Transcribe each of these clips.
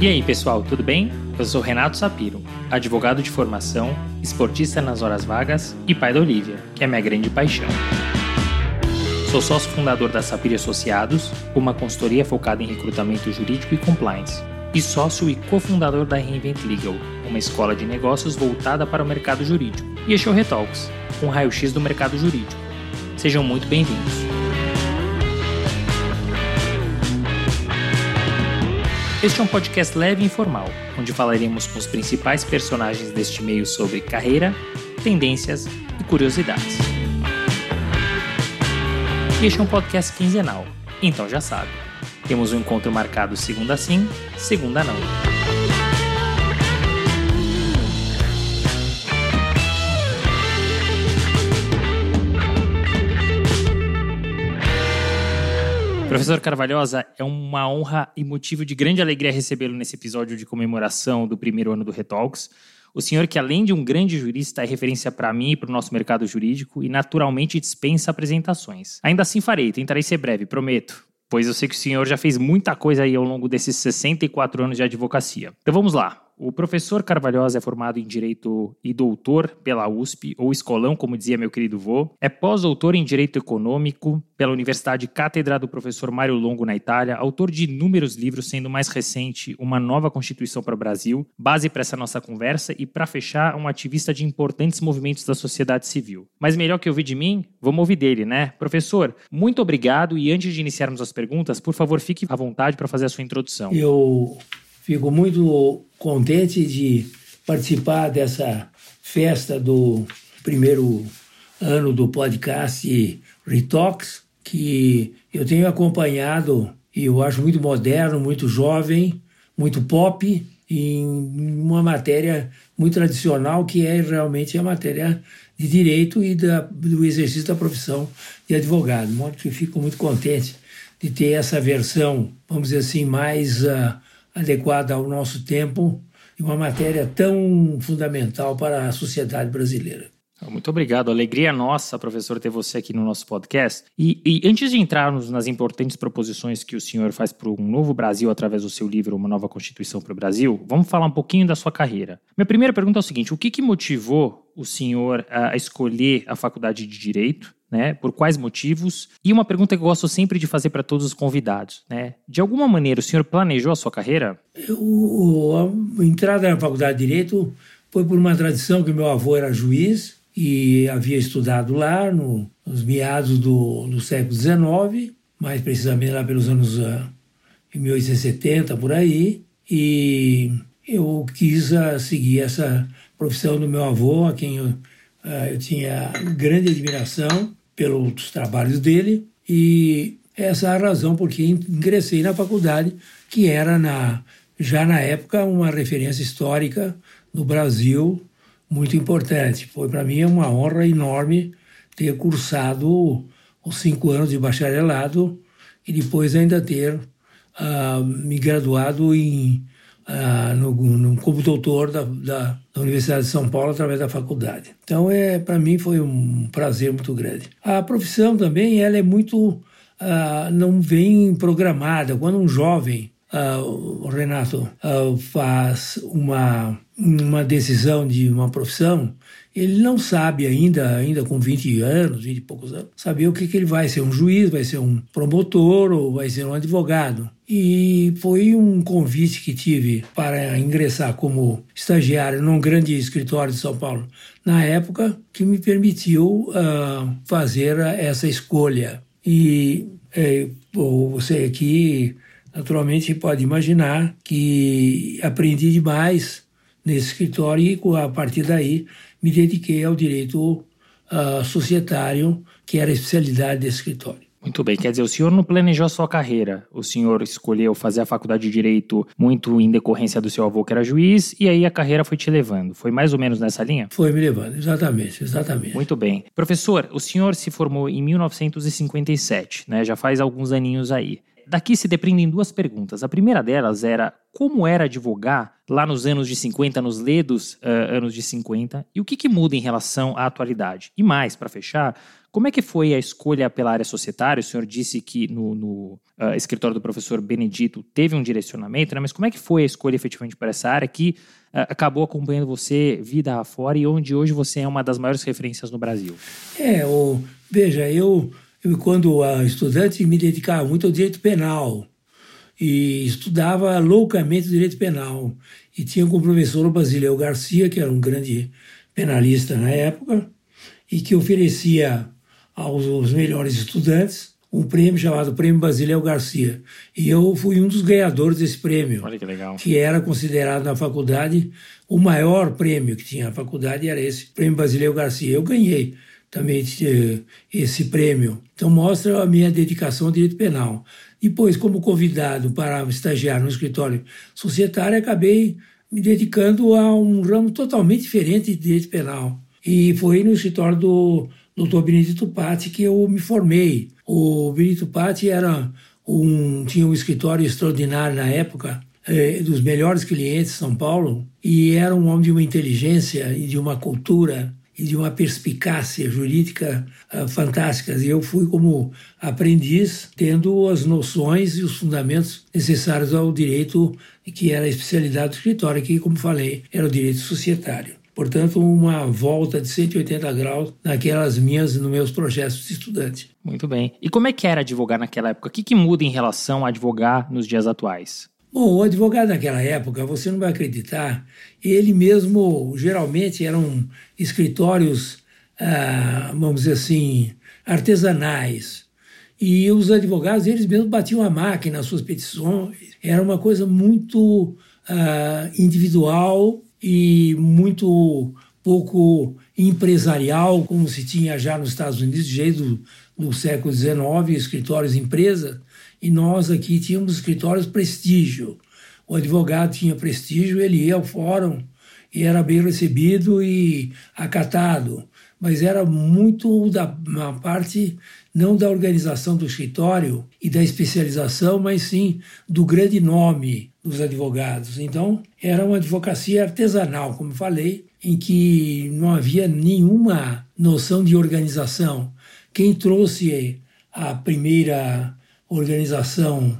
E aí, pessoal, tudo bem? Eu sou Renato Sapiro, advogado de formação, esportista nas horas vagas e pai da Olivia, que é minha grande paixão. Sou sócio fundador da Sapiro Associados, uma consultoria focada em recrutamento jurídico e compliance, e sócio e cofundador da Reinvent Legal, uma escola de negócios voltada para o mercado jurídico. E este é o Retalks, um raio-x do mercado jurídico. Sejam muito bem-vindos. Este é um podcast leve e informal, onde falaremos com os principais personagens deste meio sobre carreira, tendências e curiosidades. Este é um podcast quinzenal, então já sabe. Temos um encontro marcado segunda sim, segunda não. Professor Carvalhosa, é uma honra e motivo de grande alegria recebê-lo nesse episódio de comemoração do primeiro ano do Retalks. O senhor, que além de um grande jurista, é referência para mim e para o nosso mercado jurídico e naturalmente dispensa apresentações. Ainda assim farei, tentarei ser breve, prometo, pois eu sei que o senhor já fez muita coisa aí ao longo desses 64 anos de advocacia. Então vamos lá. O professor Carvalhosa é formado em Direito e doutor pela USP, ou escolão, como dizia meu querido vô. É pós-doutor em Direito Econômico pela Universidade Cátedra do professor Mário Longo, na Itália. Autor de inúmeros livros, sendo mais recente Uma Nova Constituição para o Brasil, base para essa nossa conversa e, para fechar, um ativista de importantes movimentos da sociedade civil. Mas melhor que ouvir de mim, vamos ouvir dele, né? Professor, muito obrigado e antes de iniciarmos as perguntas, por favor, fique à vontade para fazer a sua introdução. Eu Fico muito contente de participar dessa festa do primeiro ano do podcast Retox, que eu tenho acompanhado e eu acho muito moderno, muito jovem, muito pop, em uma matéria muito tradicional que é realmente a matéria de direito e da, do exercício da profissão de advogado. De modo que fico muito contente de ter essa versão, vamos dizer assim, mais uh, adequada ao nosso tempo e uma matéria tão fundamental para a sociedade brasileira. Muito obrigado. Alegria nossa, professor, ter você aqui no nosso podcast. E, e, antes de entrarmos nas importantes proposições que o senhor faz para um novo Brasil através do seu livro Uma Nova Constituição para o Brasil, vamos falar um pouquinho da sua carreira. Minha primeira pergunta é o seguinte: o que, que motivou o senhor a escolher a faculdade de Direito? né? Por quais motivos? E uma pergunta que eu gosto sempre de fazer para todos os convidados, né? De alguma maneira, o senhor planejou a sua carreira? Eu, a entrada na faculdade de Direito foi por uma tradição que meu avô era juiz e havia estudado lá no, nos meados do, do século XIX, mais precisamente lá pelos anos uh, 1870, por aí, e eu quis uh, seguir essa profissão do meu avô, a quem eu, uh, eu tinha grande admiração, pelos trabalhos dele. E essa é a razão por que ingressei na faculdade, que era na, já na época uma referência histórica no Brasil muito importante. Foi para mim uma honra enorme ter cursado os cinco anos de bacharelado e depois ainda ter uh, me graduado em ah, no, no, como doutor da, da, da, Universidade de São Paulo através da faculdade. Então, é, para mim foi um prazer muito grande. A profissão também ela é muito ah, não vem programada. Quando um jovem Uh, o Renato uh, faz uma, uma decisão de uma profissão, ele não sabe ainda, ainda com 20 anos, 20 e poucos anos, saber o que, que ele vai ser, um juiz, vai ser um promotor ou vai ser um advogado. E foi um convite que tive para ingressar como estagiário num grande escritório de São Paulo na época que me permitiu uh, fazer essa escolha. E é, você aqui naturalmente pode imaginar que aprendi demais nesse escritório e a partir daí me dediquei ao direito uh, societário, que era a especialidade desse escritório. Muito bem, quer dizer, o senhor não planejou a sua carreira, o senhor escolheu fazer a faculdade de Direito muito em decorrência do seu avô que era juiz, e aí a carreira foi te levando. Foi mais ou menos nessa linha? Foi me levando, exatamente, exatamente. Muito bem. Professor, o senhor se formou em 1957, né? Já faz alguns aninhos aí. Daqui se depreendem duas perguntas. A primeira delas era como era advogar lá nos anos de 50, nos ledos uh, anos de 50, e o que, que muda em relação à atualidade. E mais, para fechar, como é que foi a escolha pela área societária? O senhor disse que no, no uh, escritório do professor Benedito teve um direcionamento, né? mas como é que foi a escolha efetivamente para essa área que uh, acabou acompanhando você vida afora e onde hoje você é uma das maiores referências no Brasil? É, o, veja, eu, eu quando estudante me dedicava muito ao direito penal e estudava loucamente direito penal. E tinha como professor o Basileu Garcia, que era um grande penalista na época, e que oferecia aos, melhores estudantes um prêmio chamado Prêmio Basileu Garcia. E eu fui um dos ganhadores desse prêmio. Olha que legal. Que era considerado na faculdade o maior prêmio que tinha na faculdade, era esse Prêmio Basileu Garcia. Eu ganhei também eh, esse prêmio. Então mostra a minha dedicação ao direito penal. Depois, como convidado para estagiar no escritório societário, acabei me dedicando a um ramo totalmente diferente de direito penal. E foi no escritório do Dr. Benedito Patti que eu me formei. O Benedito Patti era um, tinha um escritório extraordinário na época, eh, dos melhores clientes de São Paulo, e era um homem de uma inteligência e de uma cultura e de uma perspicácia jurídica uh, fantásticas. E eu fui como aprendiz, tendo as noções e os fundamentos necessários ao direito, que era a especialidade do escritório, que, como falei, era o direito societário. Portanto, uma volta de 180 graus naquelas minhas, nos meus projetos de estudante. Muito bem. E como é que era advogar naquela época? O que, que muda em relação a advogar nos dias atuais? Bom, o advogado naquela época, você não vai acreditar, ele mesmo, geralmente, eram escritórios, ah, vamos dizer assim, artesanais. E os advogados, eles mesmos batiam a máquina nas suas petições. Era uma coisa muito ah, individual e muito pouco empresarial, como se tinha já nos Estados Unidos, desde o século XIX, escritórios empresas e nós aqui tínhamos escritórios prestígio. O advogado tinha prestígio, ele ia ao fórum e era bem recebido e acatado. Mas era muito da parte não da organização do escritório e da especialização, mas sim do grande nome dos advogados. Então, era uma advocacia artesanal, como falei, em que não havia nenhuma noção de organização. Quem trouxe a primeira organização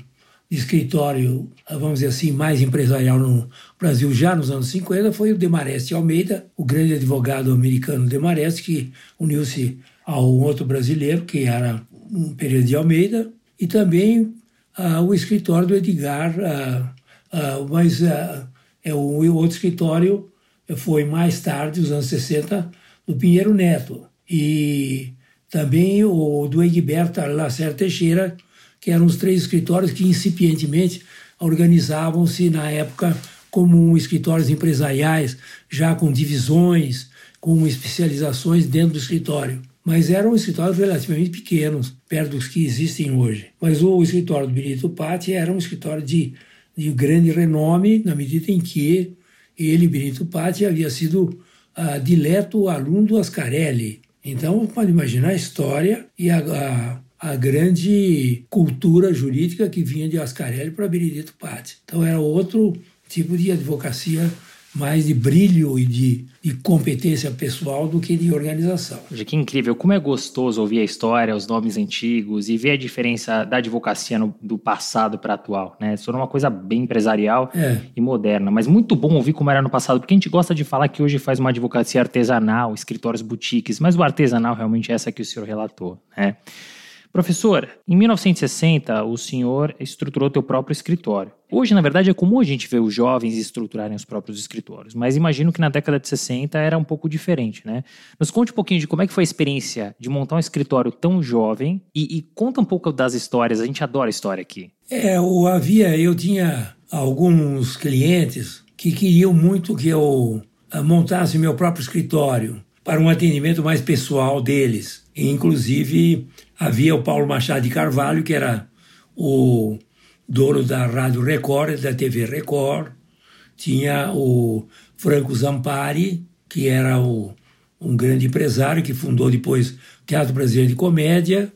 de escritório, vamos dizer assim, mais empresarial no Brasil já nos anos 50 foi o Demarest Almeida, o grande advogado americano Demarest, que uniu-se ao outro brasileiro, que era um período de Almeida, e também uh, o escritório do Edgar, uh, uh, mas é o outro escritório foi mais tarde, nos anos 60, do Pinheiro Neto. E também o do Egberto Lacerda Teixeira, que eram os três escritórios que incipientemente organizavam-se na época como escritórios empresariais, já com divisões, com especializações dentro do escritório. Mas eram escritórios relativamente pequenos, perto dos que existem hoje. Mas o escritório do Benito Patti era um escritório de, de grande renome, na medida em que ele, Benito Patti, havia sido uh, dileto aluno do Ascarelli. Então, pode imaginar a história e a, a a grande cultura jurídica que vinha de Ascarelli para Benedito Patti. Então era outro tipo de advocacia mais de brilho e de, de, competência pessoal do que de organização. Que incrível, como é gostoso ouvir a história, os nomes antigos e ver a diferença da advocacia no, do passado para atual, né? Isso é uma coisa bem empresarial é. e moderna, mas muito bom ouvir como era no passado, porque a gente gosta de falar que hoje faz uma advocacia artesanal, escritórios boutiques, mas o artesanal realmente é essa que o senhor relatou, né? Professor, em 1960 o senhor estruturou teu próprio escritório. Hoje, na verdade, é comum a gente ver os jovens estruturarem os próprios escritórios, mas imagino que na década de 60 era um pouco diferente, né? Nos conte um pouquinho de como é que foi a experiência de montar um escritório tão jovem e, e conta um pouco das histórias. A gente adora história aqui. É, eu havia, eu tinha alguns clientes que queriam muito que eu ah, montasse meu próprio escritório para um atendimento mais pessoal deles. Inclusive, havia o Paulo Machado de Carvalho, que era o dono da Rádio Record, da TV Record, tinha o Franco Zampari, que era o, um grande empresário que fundou depois o Teatro Brasileiro de Comédia,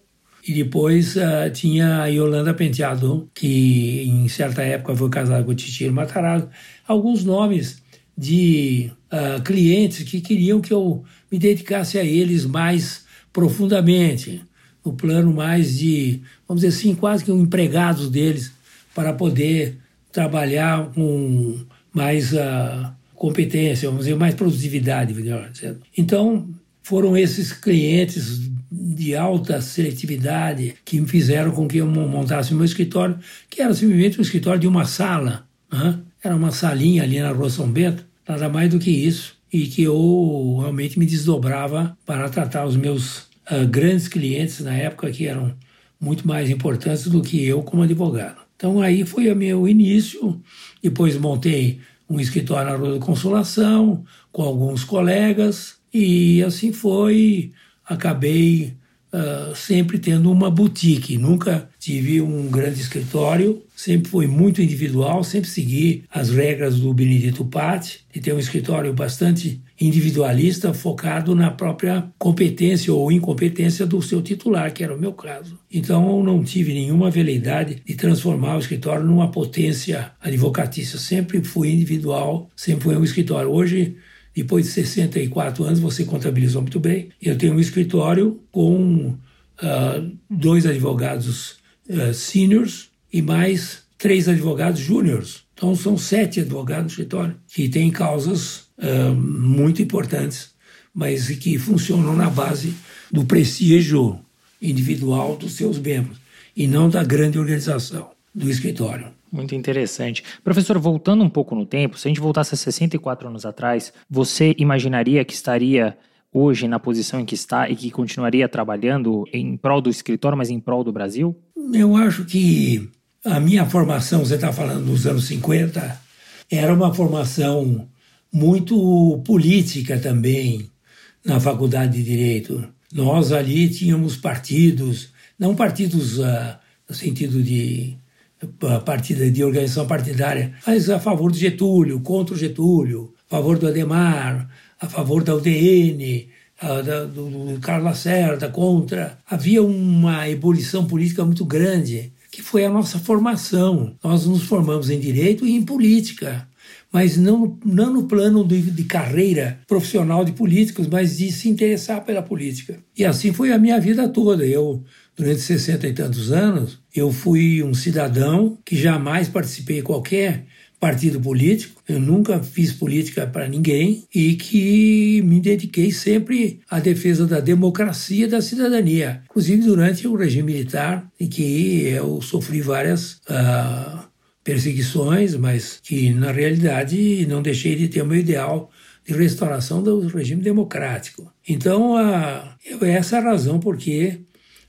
E depois uh, tinha a Yolanda Penteado, que em certa época foi casada com o Titiro Matarazzo. Alguns nomes de uh, clientes que queriam que eu me dedicasse a eles mais profundamente, no plano mais de, vamos dizer assim, quase que um empregados deles, para poder trabalhar com mais uh, competência, vamos dizer, mais produtividade, melhor dizendo. Então, foram esses clientes de alta seletividade que me fizeram com que eu montasse meu escritório, que era simplesmente um escritório de uma sala. Né? Era uma salinha ali na Rua São Bento, nada mais do que isso. E que eu realmente me desdobrava para tratar os meus uh, grandes clientes na época, que eram muito mais importantes do que eu como advogado. Então aí foi o meu início. Depois montei um escritório na Rua da Consolação, com alguns colegas, e assim foi. Acabei uh, sempre tendo uma boutique. Nunca tive um grande escritório, sempre foi muito individual, sempre segui as regras do Benedito Patti, de ter um escritório bastante individualista, focado na própria competência ou incompetência do seu titular, que era o meu caso. Então eu não tive nenhuma veleidade de transformar o escritório numa potência advocatícia. Sempre fui individual, sempre fui um escritório. Hoje depois de 64 anos, você contabilizou muito bem. Eu tenho um escritório com uh, dois advogados uh, seniors e mais três advogados júniores. Então, são sete advogados no escritório que têm causas uh, muito importantes, mas que funcionam na base do prestígio individual dos seus membros e não da grande organização do escritório. Muito interessante. Professor, voltando um pouco no tempo, se a gente voltasse a 64 anos atrás, você imaginaria que estaria hoje na posição em que está e que continuaria trabalhando em prol do escritório, mas em prol do Brasil? Eu acho que a minha formação, você está falando dos anos 50, era uma formação muito política também na faculdade de Direito. Nós ali tínhamos partidos, não partidos uh, no sentido de partida de organização partidária, mas a favor do Getúlio, contra o Getúlio, a favor do Ademar, a favor da UDN, a, da, do, do Carlos Lacerda, contra. Havia uma ebulição política muito grande, que foi a nossa formação. Nós nos formamos em direito e em política mas não, não no plano de, de, carreira profissional de políticos, mas de se interessar pela política. E assim foi a minha vida toda. Eu durante 60 e tantos anos, eu fui um cidadão que jamais participei de qualquer partido político, eu nunca fiz política para ninguém e que me dediquei sempre à defesa da democracia e da cidadania, inclusive durante o regime militar, em que eu sofri várias uh, perseguições, mas que na realidade não deixei de ter o meu ideal de restauração do regime democrático. Então, uh, essa é a razão porque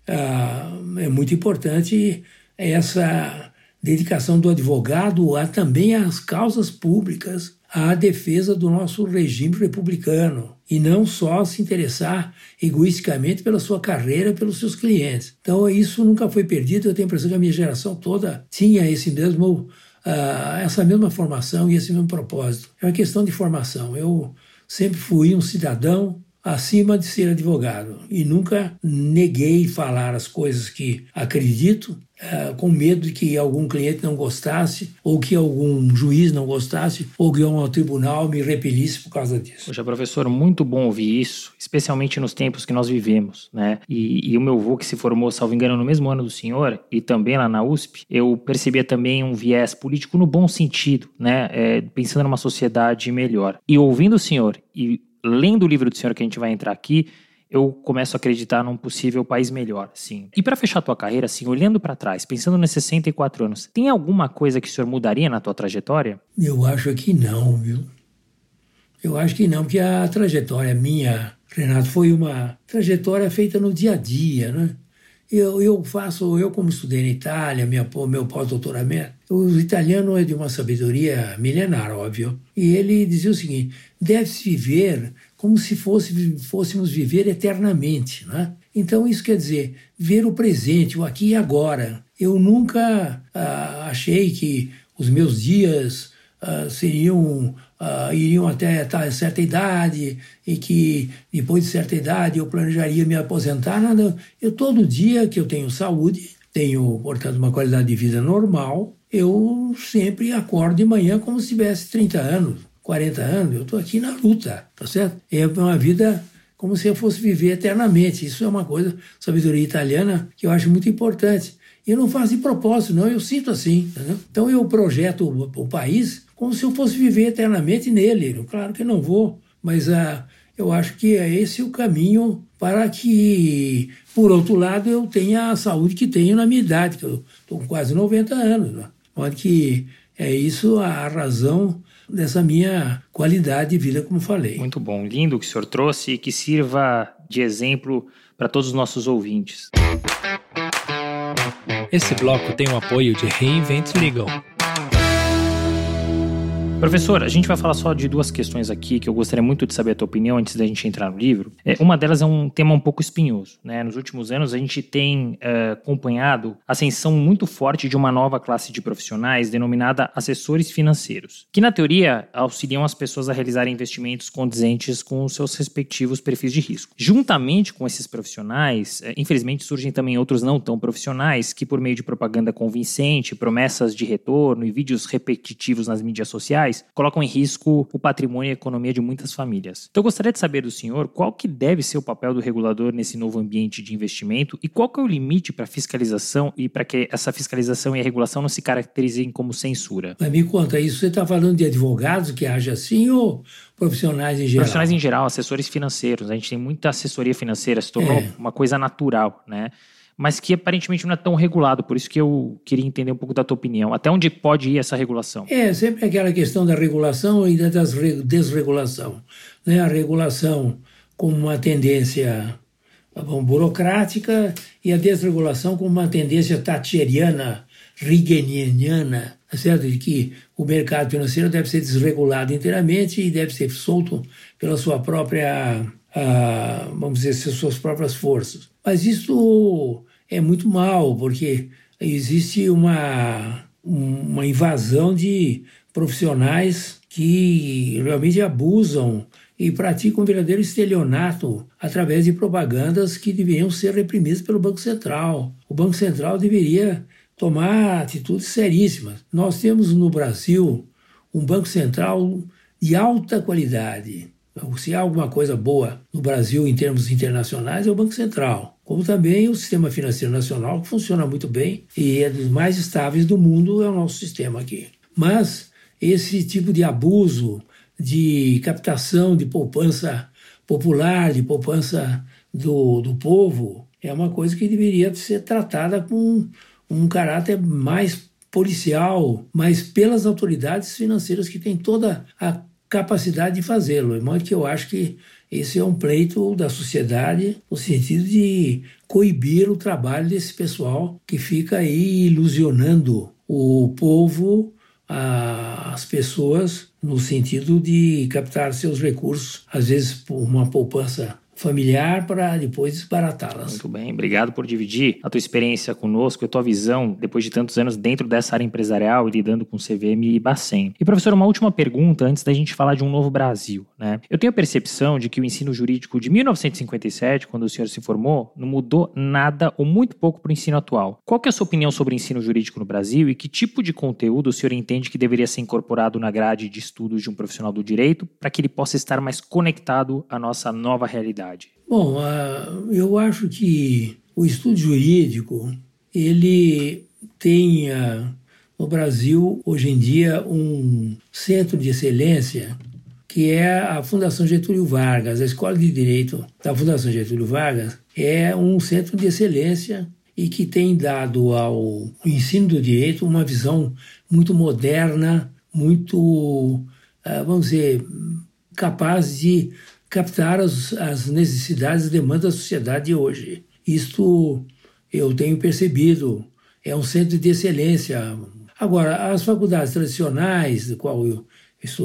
é muito importante essa dedicação do advogado a também às causas públicas, à defesa do nosso regime republicano e não só se interessar egoisticamente pela sua carreira, pelos seus clientes. Então isso nunca foi perdido. Eu tenho a impressão que a minha geração toda tinha esse mesmo uh, essa mesma formação e esse mesmo propósito. É uma questão de formação. Eu sempre fui um cidadão acima de ser advogado e nunca neguei falar as coisas que acredito uh, com medo de que algum cliente não gostasse ou que algum juiz não gostasse ou que um tribunal me repelisse por causa disso. Poxa, professor, muito bom ouvir isso, especialmente nos tempos que nós vivemos, né? E, e o meu avô que se formou, salvo engano, no mesmo ano do senhor e também lá na USP, eu percebia também um viés político no bom sentido, né? É, pensando numa sociedade melhor. E ouvindo o senhor e lendo o livro do senhor que a gente vai entrar aqui, eu começo a acreditar num possível país melhor, sim. E para fechar a tua carreira, assim, olhando para trás, pensando nesses 64 anos, tem alguma coisa que o senhor mudaria na tua trajetória? Eu acho que não, viu? Eu acho que não, porque a trajetória minha, Renato, foi uma trajetória feita no dia a dia, né? Eu, eu faço, eu como estudei na Itália, minha, meu pós-doutoramento, o italiano é de uma sabedoria milenar, óbvio. E ele dizia o seguinte: deve-se viver como se fosse, fôssemos viver eternamente. Né? Então, isso quer dizer ver o presente, o aqui e agora. Eu nunca ah, achei que os meus dias uh, seriam uh, iriam até certa idade e que depois de certa idade eu planejaria me aposentar. Nada. Eu todo dia que eu tenho saúde, tenho, portanto, uma qualidade de vida normal, eu sempre acordo de manhã como se tivesse 30 anos, 40 anos. Eu estou aqui na luta, tá certo? É uma vida como se eu fosse viver eternamente. Isso é uma coisa, sabedoria italiana, que eu acho muito importante. Eu não faço de propósito, não, eu sinto assim. Entendeu? Então eu projeto o, o país como se eu fosse viver eternamente nele. Claro que não vou, mas ah, eu acho que é esse o caminho para que, por outro lado, eu tenha a saúde que tenho na minha idade, que eu estou com quase 90 anos. Né? Pode que é isso a razão dessa minha qualidade de vida, como falei. Muito bom, lindo o que o senhor trouxe e que sirva de exemplo para todos os nossos ouvintes. Esse bloco tem o apoio de Reinvent Legal. Professor, a gente vai falar só de duas questões aqui que eu gostaria muito de saber a tua opinião antes da gente entrar no livro. É, uma delas é um tema um pouco espinhoso. Né? Nos últimos anos, a gente tem uh, acompanhado a ascensão muito forte de uma nova classe de profissionais denominada assessores financeiros, que na teoria auxiliam as pessoas a realizarem investimentos condizentes com os seus respectivos perfis de risco. Juntamente com esses profissionais, uh, infelizmente surgem também outros não tão profissionais que, por meio de propaganda convincente, promessas de retorno e vídeos repetitivos nas mídias sociais, colocam em risco o patrimônio e a economia de muitas famílias. Então eu gostaria de saber do senhor qual que deve ser o papel do regulador nesse novo ambiente de investimento e qual que é o limite para a fiscalização e para que essa fiscalização e a regulação não se caracterizem como censura. Mas me conta isso, você está falando de advogados que agem assim ou profissionais em geral? Profissionais em geral, assessores financeiros. A gente tem muita assessoria financeira, se tornou é. uma coisa natural, né? Mas que aparentemente não é tão regulado. Por isso que eu queria entender um pouco da tua opinião. Até onde pode ir essa regulação? É, sempre aquela questão da regulação e da desregulação. Né? A regulação como uma tendência bom, burocrática e a desregulação como uma tendência thatcheriana, rigeniana, tá certo? de que o mercado financeiro deve ser desregulado inteiramente e deve ser solto pela sua própria, ah, vamos dizer, suas próprias forças. Mas isso é muito mal, porque existe uma, uma invasão de profissionais que realmente abusam e praticam um verdadeiro estelionato através de propagandas que deveriam ser reprimidas pelo Banco Central. O Banco Central deveria tomar atitudes seríssimas. Nós temos no Brasil um Banco Central de alta qualidade. Se há alguma coisa boa no Brasil em termos internacionais, é o Banco Central como também o sistema financeiro nacional, que funciona muito bem e é dos mais estáveis do mundo, é o nosso sistema aqui. Mas esse tipo de abuso de captação de poupança popular, de poupança do, do povo, é uma coisa que deveria ser tratada com um caráter mais policial, mas pelas autoridades financeiras que têm toda a capacidade de fazê-lo. De modo que eu acho que esse é um pleito da sociedade no sentido de coibir o trabalho desse pessoal que fica aí ilusionando o povo, as pessoas, no sentido de captar seus recursos, às vezes por uma poupança familiar para depois desbaratá-las. Muito bem, obrigado por dividir a tua experiência conosco e a tua visão depois de tantos anos dentro dessa área empresarial e lidando com CVM e Bacen. E professor, uma última pergunta antes da gente falar de um novo Brasil, né? Eu tenho a percepção de que o ensino jurídico de 1957, quando o senhor se formou, não mudou nada ou muito pouco para o ensino atual. Qual é a sua opinião sobre o ensino jurídico no Brasil e que tipo de conteúdo o senhor entende que deveria ser incorporado na grade de estudos de um profissional do direito para que ele possa estar mais conectado à nossa nova realidade? Bom, uh, eu acho que o estudo jurídico ele tem no Brasil hoje em dia um centro de excelência que é a Fundação Getúlio Vargas, a Escola de Direito da Fundação Getúlio Vargas é um centro de excelência e que tem dado ao ensino do direito uma visão muito moderna, muito, uh, vamos dizer, capaz de captar as, as necessidades e demandas da sociedade de hoje. Isto eu tenho percebido, é um centro de excelência. Agora, as faculdades tradicionais, de qual eu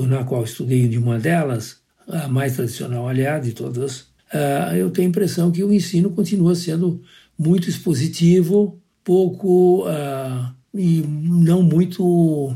na qual estudei de uma delas, a mais tradicional, aliás, de todas, uh, eu tenho a impressão que o ensino continua sendo muito expositivo, pouco uh, e não muito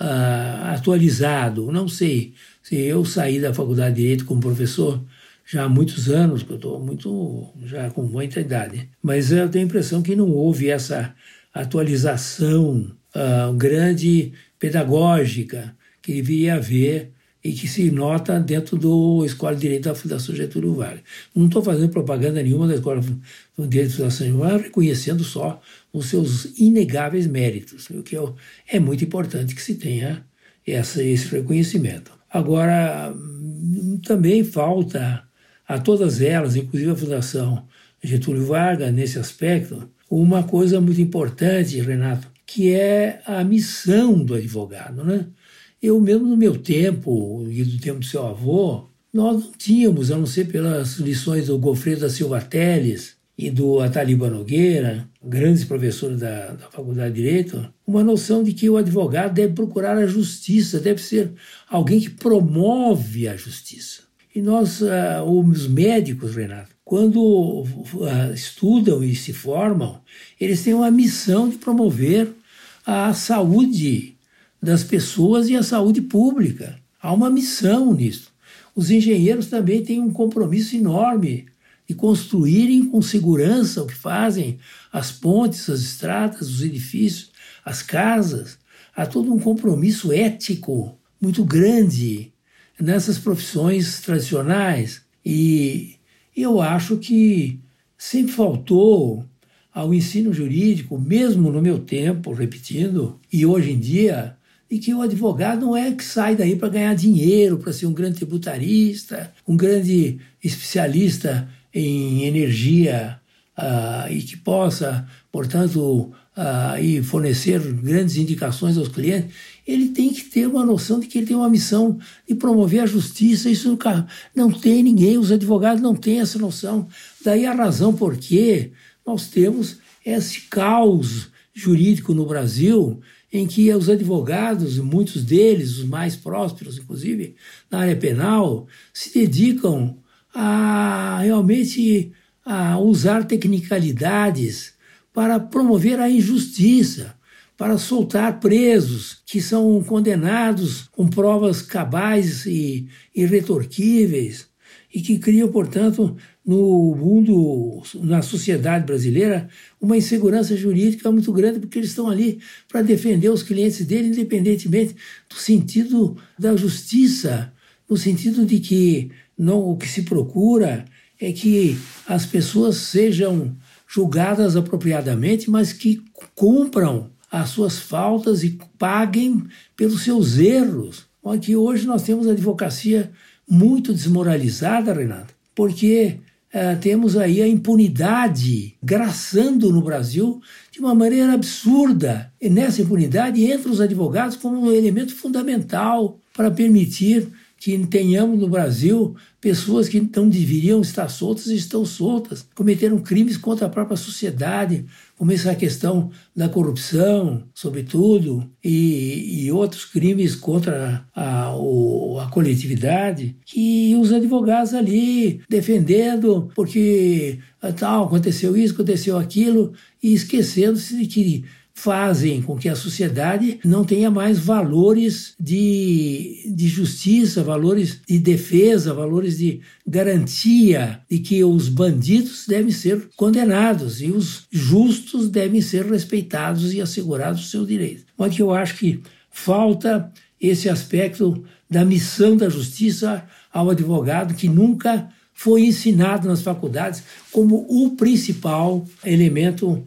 uh, atualizado. Não sei se eu saí da faculdade de Direito como professor já há muitos anos, que eu estou muito, já com muita idade, mas eu tenho a impressão que não houve essa atualização uh, grande pedagógica que deveria haver e que se nota dentro do Escola de Direito da Fundação Getúlio Vargas. Não estou fazendo propaganda nenhuma da Escola de Direito da Fundação Getúlio Vargas, reconhecendo só os seus inegáveis méritos, o que é muito importante que se tenha essa, esse reconhecimento. Agora, também falta a todas elas, inclusive a Fundação Getúlio Vargas, nesse aspecto, uma coisa muito importante, Renato, que é a missão do advogado. Né? Eu mesmo no meu tempo e do tempo do seu avô, nós não tínhamos, a não ser pelas lições do Gofredo da Silva Teles e do Ataliba Nogueira, grandes professores da, da Faculdade de Direito, uma noção de que o advogado deve procurar a justiça, deve ser alguém que promove a justiça. E nós, uh, os médicos, Renato, quando uh, estudam e se formam, eles têm uma missão de promover a saúde das pessoas e a saúde pública. Há uma missão nisso. Os engenheiros também têm um compromisso enorme de construírem com segurança o que fazem, as pontes, as estradas, os edifícios, as casas. Há todo um compromisso ético muito grande nessas profissões tradicionais. E eu acho que sempre faltou ao ensino jurídico, mesmo no meu tempo, repetindo, e hoje em dia, e que o advogado não é que sai daí para ganhar dinheiro, para ser um grande tributarista, um grande especialista em energia uh, e que possa, portanto, uh, e fornecer grandes indicações aos clientes, ele tem que ter uma noção de que ele tem uma missão de promover a justiça. Isso não tem ninguém, os advogados não têm essa noção. Daí a razão por que nós temos esse caos jurídico no Brasil, em que os advogados, muitos deles, os mais prósperos, inclusive, na área penal, se dedicam a realmente a usar tecnicalidades para promover a injustiça, para soltar presos que são condenados com provas cabais e irretorquíveis e que criam, portanto, no mundo, na sociedade brasileira, uma insegurança jurídica muito grande, porque eles estão ali para defender os clientes dele, independentemente do sentido da justiça, no sentido de que não, o que se procura é que as pessoas sejam julgadas apropriadamente, mas que cumpram as suas faltas e paguem pelos seus erros. Aqui hoje nós temos a advocacia muito desmoralizada, Renato, porque é, temos aí a impunidade graçando no Brasil de uma maneira absurda. E nessa impunidade entra os advogados como um elemento fundamental para permitir que tenhamos no Brasil pessoas que não deveriam estar soltas e estão soltas, cometeram crimes contra a própria sociedade, como essa questão da corrupção, sobretudo, e, e outros crimes contra a, a, coletividade, que os advogados ali defendendo porque tal, aconteceu isso, aconteceu aquilo, e esquecendo-se de que fazem com que a sociedade não tenha mais valores de, de justiça, valores de defesa, valores de garantia de que os bandidos devem ser condenados e os justos devem ser respeitados e assegurados os seus direitos. Mas que eu acho que falta esse aspecto da missão da justiça ao advogado que nunca foi ensinado nas faculdades como o principal elemento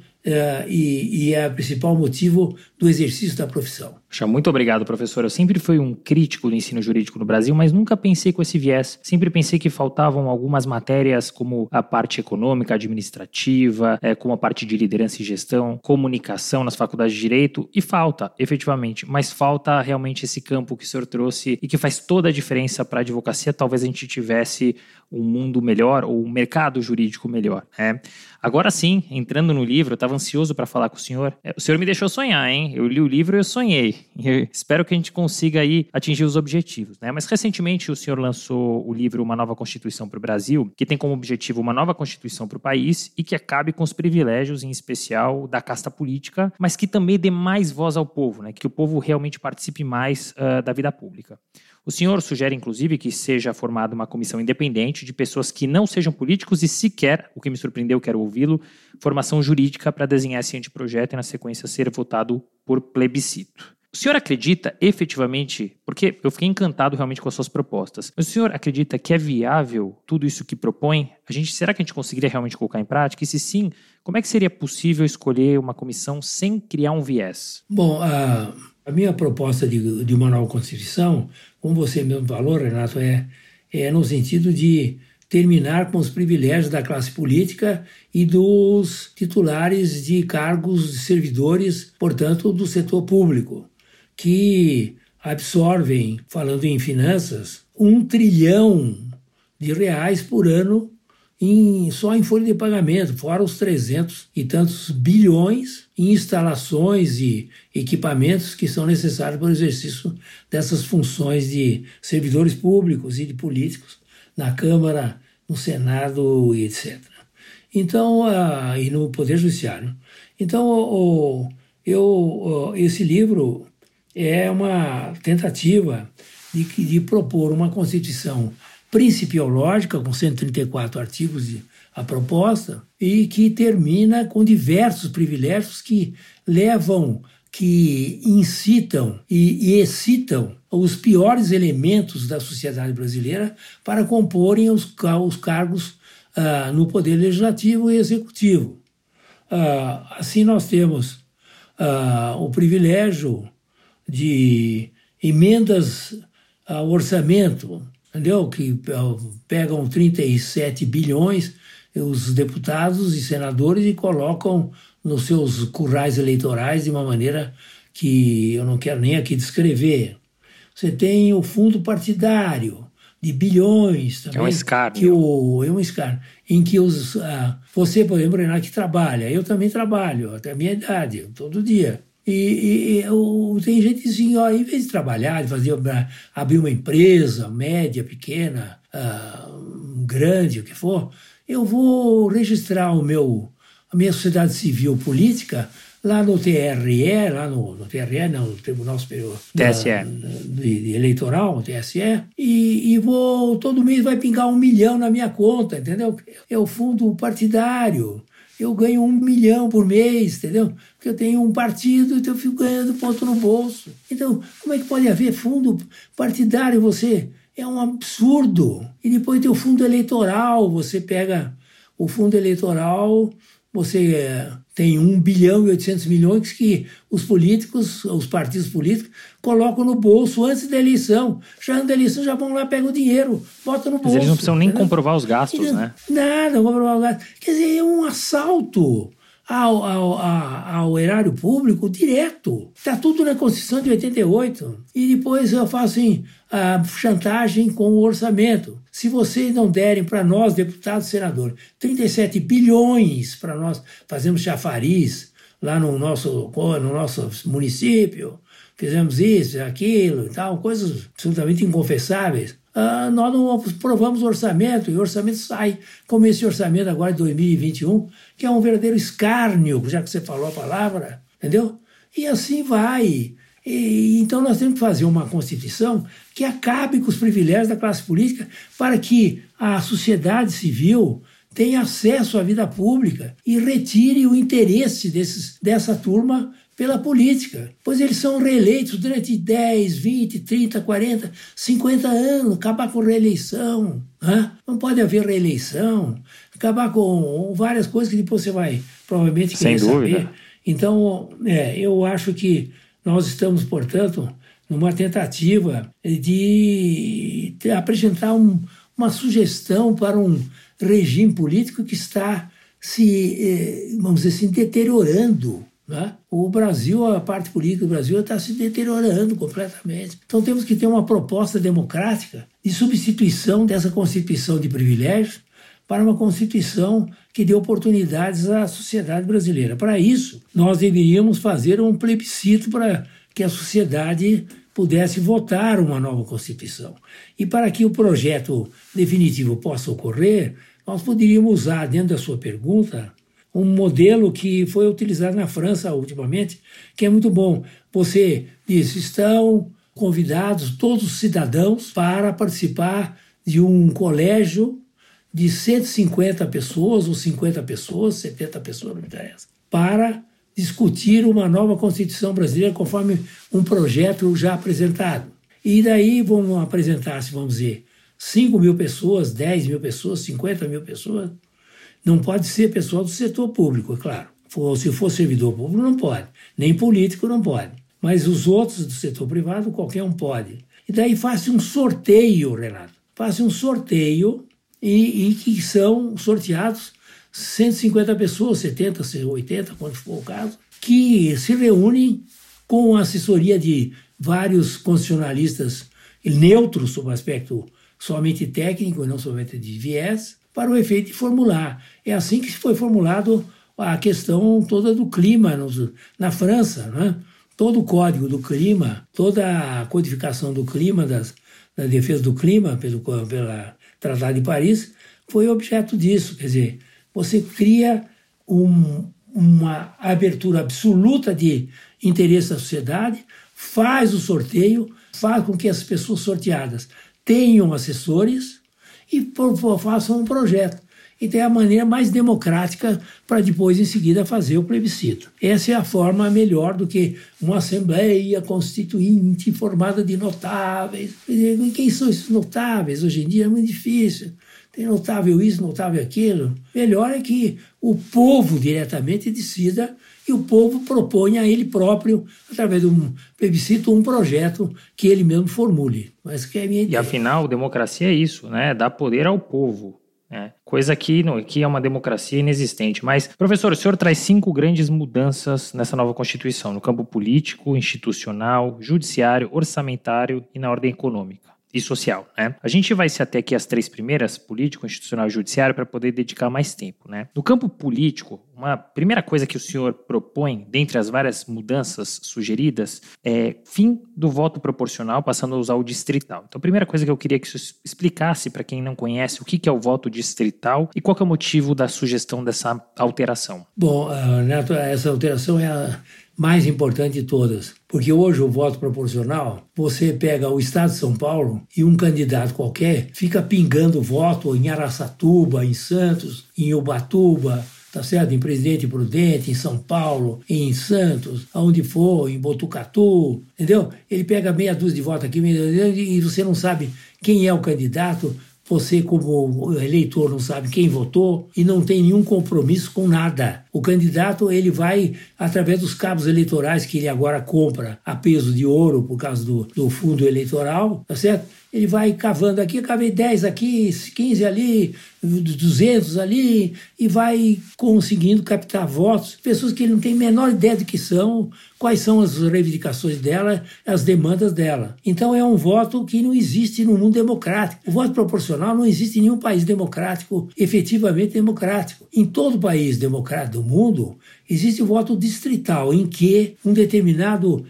e, e é o principal motivo do exercício da profissão. Muito obrigado, professor. Eu sempre fui um crítico do ensino jurídico no Brasil, mas nunca pensei com esse viés. Sempre pensei que faltavam algumas matérias, como a parte econômica, administrativa, é, como a parte de liderança e gestão, comunicação nas faculdades de direito, e falta, efetivamente, mas falta realmente esse campo que o senhor trouxe e que faz toda a diferença para a advocacia. Talvez a gente tivesse um mundo melhor ou um mercado jurídico melhor. Né? Agora sim, entrando no livro, eu estava ansioso para falar com o senhor. É, o senhor me deixou sonhar, hein? Eu li o livro e eu sonhei. Eu espero que a gente consiga aí atingir os objetivos, né? Mas recentemente o senhor lançou o livro Uma Nova Constituição para o Brasil, que tem como objetivo uma nova constituição para o país e que acabe com os privilégios, em especial da casta política, mas que também dê mais voz ao povo, né? Que o povo realmente participe mais uh, da vida pública. O senhor sugere, inclusive, que seja formada uma comissão independente de pessoas que não sejam políticos e sequer, o que me surpreendeu, quero ouvi-lo, formação jurídica para desenhar esse anteprojeto e, na sequência, ser votado por plebiscito. O senhor acredita efetivamente, porque eu fiquei encantado realmente com as suas propostas, mas o senhor acredita que é viável tudo isso que propõe? A gente, será que a gente conseguiria realmente colocar em prática? E se sim, como é que seria possível escolher uma comissão sem criar um viés? Bom, a, a minha proposta de, de uma nova Constituição como você mesmo falou, Renato, é, é no sentido de terminar com os privilégios da classe política e dos titulares de cargos de servidores, portanto, do setor público, que absorvem, falando em finanças, um trilhão de reais por ano em, só em folha de pagamento, fora os 300 e tantos bilhões em instalações e equipamentos que são necessários para o exercício dessas funções de servidores públicos e de políticos na Câmara, no Senado e etc. Então, uh, e no Poder Judiciário. Então, eu, esse livro é uma tentativa de, de propor uma Constituição principiológica, com 134 artigos de a proposta, e que termina com diversos privilégios que levam, que incitam e, e excitam os piores elementos da sociedade brasileira para comporem os, os cargos ah, no Poder Legislativo e Executivo. Ah, assim, nós temos ah, o privilégio de emendas ao orçamento entendeu? Que pegam 37 bilhões os deputados e senadores e colocam nos seus currais eleitorais de uma maneira que eu não quero nem aqui descrever. Você tem o fundo partidário de bilhões também. É um escárnio. Que o, é um escárnio. Em que os, ah, você, por exemplo, Renato, que trabalha, eu também trabalho, até a minha idade, todo dia. E, e, e o, tem gente assim, ó, em vez de trabalhar, de fazer, abrir uma empresa, média, pequena, uh, grande, o que for, eu vou registrar o meu, a minha sociedade civil política lá no TRE, lá no, no TRE, não, no Tribunal Superior TSE. Da, de, de Eleitoral, TSE, e, e vou, todo mês vai pingar um milhão na minha conta, entendeu? É o fundo partidário eu ganho um milhão por mês, entendeu? Porque eu tenho um partido, então eu fico ganhando ponto no bolso. Então, como é que pode haver fundo partidário? Você é um absurdo. E depois tem o fundo eleitoral, você pega o fundo eleitoral, você é, tem 1 bilhão e 800 milhões que os políticos, os partidos políticos, colocam no bolso antes da eleição. Já antes da eleição, já vão lá, pegam o dinheiro, botam no bolso. Mas eles não precisam nem comprovar os gastos, eles, né? Nada, comprovar os gastos. Quer dizer, é um assalto ao, ao, ao, ao erário público direto. Está tudo na Constituição de 88. E depois eu faço assim, a chantagem com o orçamento. Se vocês não derem para nós, deputados e senadores, 37 bilhões para nós fazemos chafariz lá no nosso, no nosso município, fizemos isso, aquilo e tal, coisas absolutamente inconfessáveis. Ah, nós não provamos o orçamento, e o orçamento sai, como esse orçamento agora de 2021, que é um verdadeiro escárnio, já que você falou a palavra, entendeu? E assim vai. E, então nós temos que fazer uma Constituição que acabe com os privilégios da classe política para que a sociedade civil tenha acesso à vida pública e retire o interesse desses, dessa turma pela política, pois eles são reeleitos durante 10, 20, 30, 40, 50 anos, acabar com reeleição. Né? Não pode haver reeleição, acabar com várias coisas que depois você vai provavelmente querer Sem dúvida. saber. Então, é, eu acho que nós estamos, portanto, numa tentativa de apresentar um, uma sugestão para um regime político que está se, eh, vamos dizer assim, deteriorando né? O Brasil, a parte política do Brasil está se deteriorando completamente. Então temos que ter uma proposta democrática de substituição dessa constituição de privilégios para uma Constituição que dê oportunidades à sociedade brasileira. Para isso, nós deveríamos fazer um plebiscito para que a sociedade pudesse votar uma nova Constituição. E para que o projeto definitivo possa ocorrer, nós poderíamos usar, dentro da sua pergunta, um modelo que foi utilizado na França ultimamente, que é muito bom. Você diz: estão convidados todos os cidadãos para participar de um colégio de 150 pessoas, ou 50 pessoas, 70 pessoas, não interessa, para discutir uma nova Constituição brasileira conforme um projeto já apresentado. E daí vão apresentar-se, vamos dizer, 5 mil pessoas, 10 mil pessoas, 50 mil pessoas. Não pode ser pessoal do setor público, é claro. Se for servidor público, não pode. Nem político, não pode. Mas os outros do setor privado, qualquer um pode. E daí faz um sorteio, Renato. Faz um sorteio e, e que são sorteados 150 pessoas, 70, 80, quando for o caso, que se reúnem com a assessoria de vários constitucionalistas neutros sob o aspecto somente técnico não somente de viés, para o efeito de formular. É assim que foi formulado a questão toda do clima nos, na França, né? Todo o código do clima, toda a codificação do clima, das, da defesa do clima pelo pela Tratado de Paris, foi objeto disso. Quer dizer, você cria um, uma abertura absoluta de interesse da sociedade, faz o sorteio, faz com que as pessoas sorteadas tenham assessores e façam um projeto. E tem a maneira mais democrática para depois, em seguida, fazer o plebiscito. Essa é a forma melhor do que uma Assembleia Constituinte formada de notáveis. Quem são esses notáveis? Hoje em dia é muito difícil tem notável isso, notável aquilo. Melhor é que o povo diretamente decida e o povo proponha a ele próprio, através de um plebiscito, um projeto que ele mesmo formule. Mas que é minha ideia. E afinal, democracia é isso, né? Dá poder ao povo. Né? Coisa que, não, que é uma democracia inexistente. Mas, professor, o senhor traz cinco grandes mudanças nessa nova Constituição, no campo político, institucional, judiciário, orçamentário e na ordem econômica e social, né? A gente vai se até aqui as três primeiras, político, institucional e judiciário, para poder dedicar mais tempo, né? No campo político, uma primeira coisa que o senhor propõe, dentre as várias mudanças sugeridas, é fim do voto proporcional, passando a usar o distrital. Então, a primeira coisa que eu queria que o explicasse para quem não conhece o que é o voto distrital e qual é o motivo da sugestão dessa alteração. Bom, uh, Neto, essa alteração é a mais importante de todas. Porque hoje o voto proporcional, você pega o estado de São Paulo e um candidato qualquer fica pingando voto em Araçatuba, em Santos, em Ubatuba, tá certo? Em Presidente Prudente, em São Paulo, em Santos, aonde for, em Botucatu, entendeu? Ele pega meia dúzia de votos aqui e você não sabe quem é o candidato, você, como eleitor, não sabe quem votou e não tem nenhum compromisso com nada. O candidato ele vai através dos cabos eleitorais que ele agora compra a peso de ouro por causa do, do fundo eleitoral, tá certo? Ele vai cavando aqui, eu cavei 10 aqui, 15 ali, 200 ali, e vai conseguindo captar votos, pessoas que ele não tem a menor ideia de que são, quais são as reivindicações dela, as demandas dela. Então é um voto que não existe no mundo democrático. O voto proporcional não existe em nenhum país democrático, efetivamente democrático. Em todo país democrático do mundo, existe o voto distrital, em que um determinado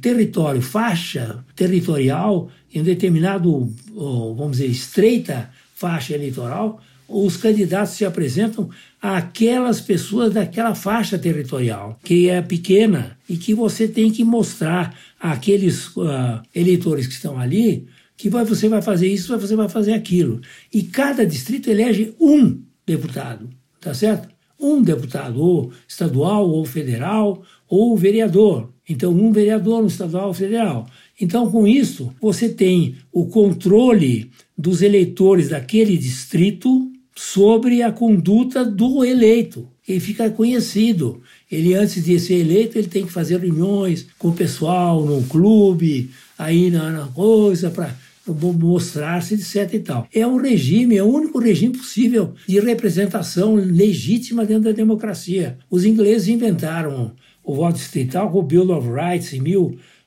território, faixa territorial, em determinado, vamos dizer, estreita faixa eleitoral, os candidatos se apresentam àquelas pessoas daquela faixa territorial, que é pequena, e que você tem que mostrar àqueles uh, eleitores que estão ali que vai, você vai fazer isso, você vai fazer aquilo. E cada distrito elege um deputado, tá certo? Um deputado, ou estadual, ou federal, ou vereador. Então, um vereador no estadual ou federal. Então, com isso, você tem o controle dos eleitores daquele distrito sobre a conduta do eleito. Ele fica conhecido. Ele, antes de ser eleito, ele tem que fazer reuniões com o pessoal no clube, aí na, na coisa, para mostrar-se, etc e tal. É um regime, é o único regime possível de representação legítima dentro da democracia. Os ingleses inventaram o voto distrital com o Bill of Rights em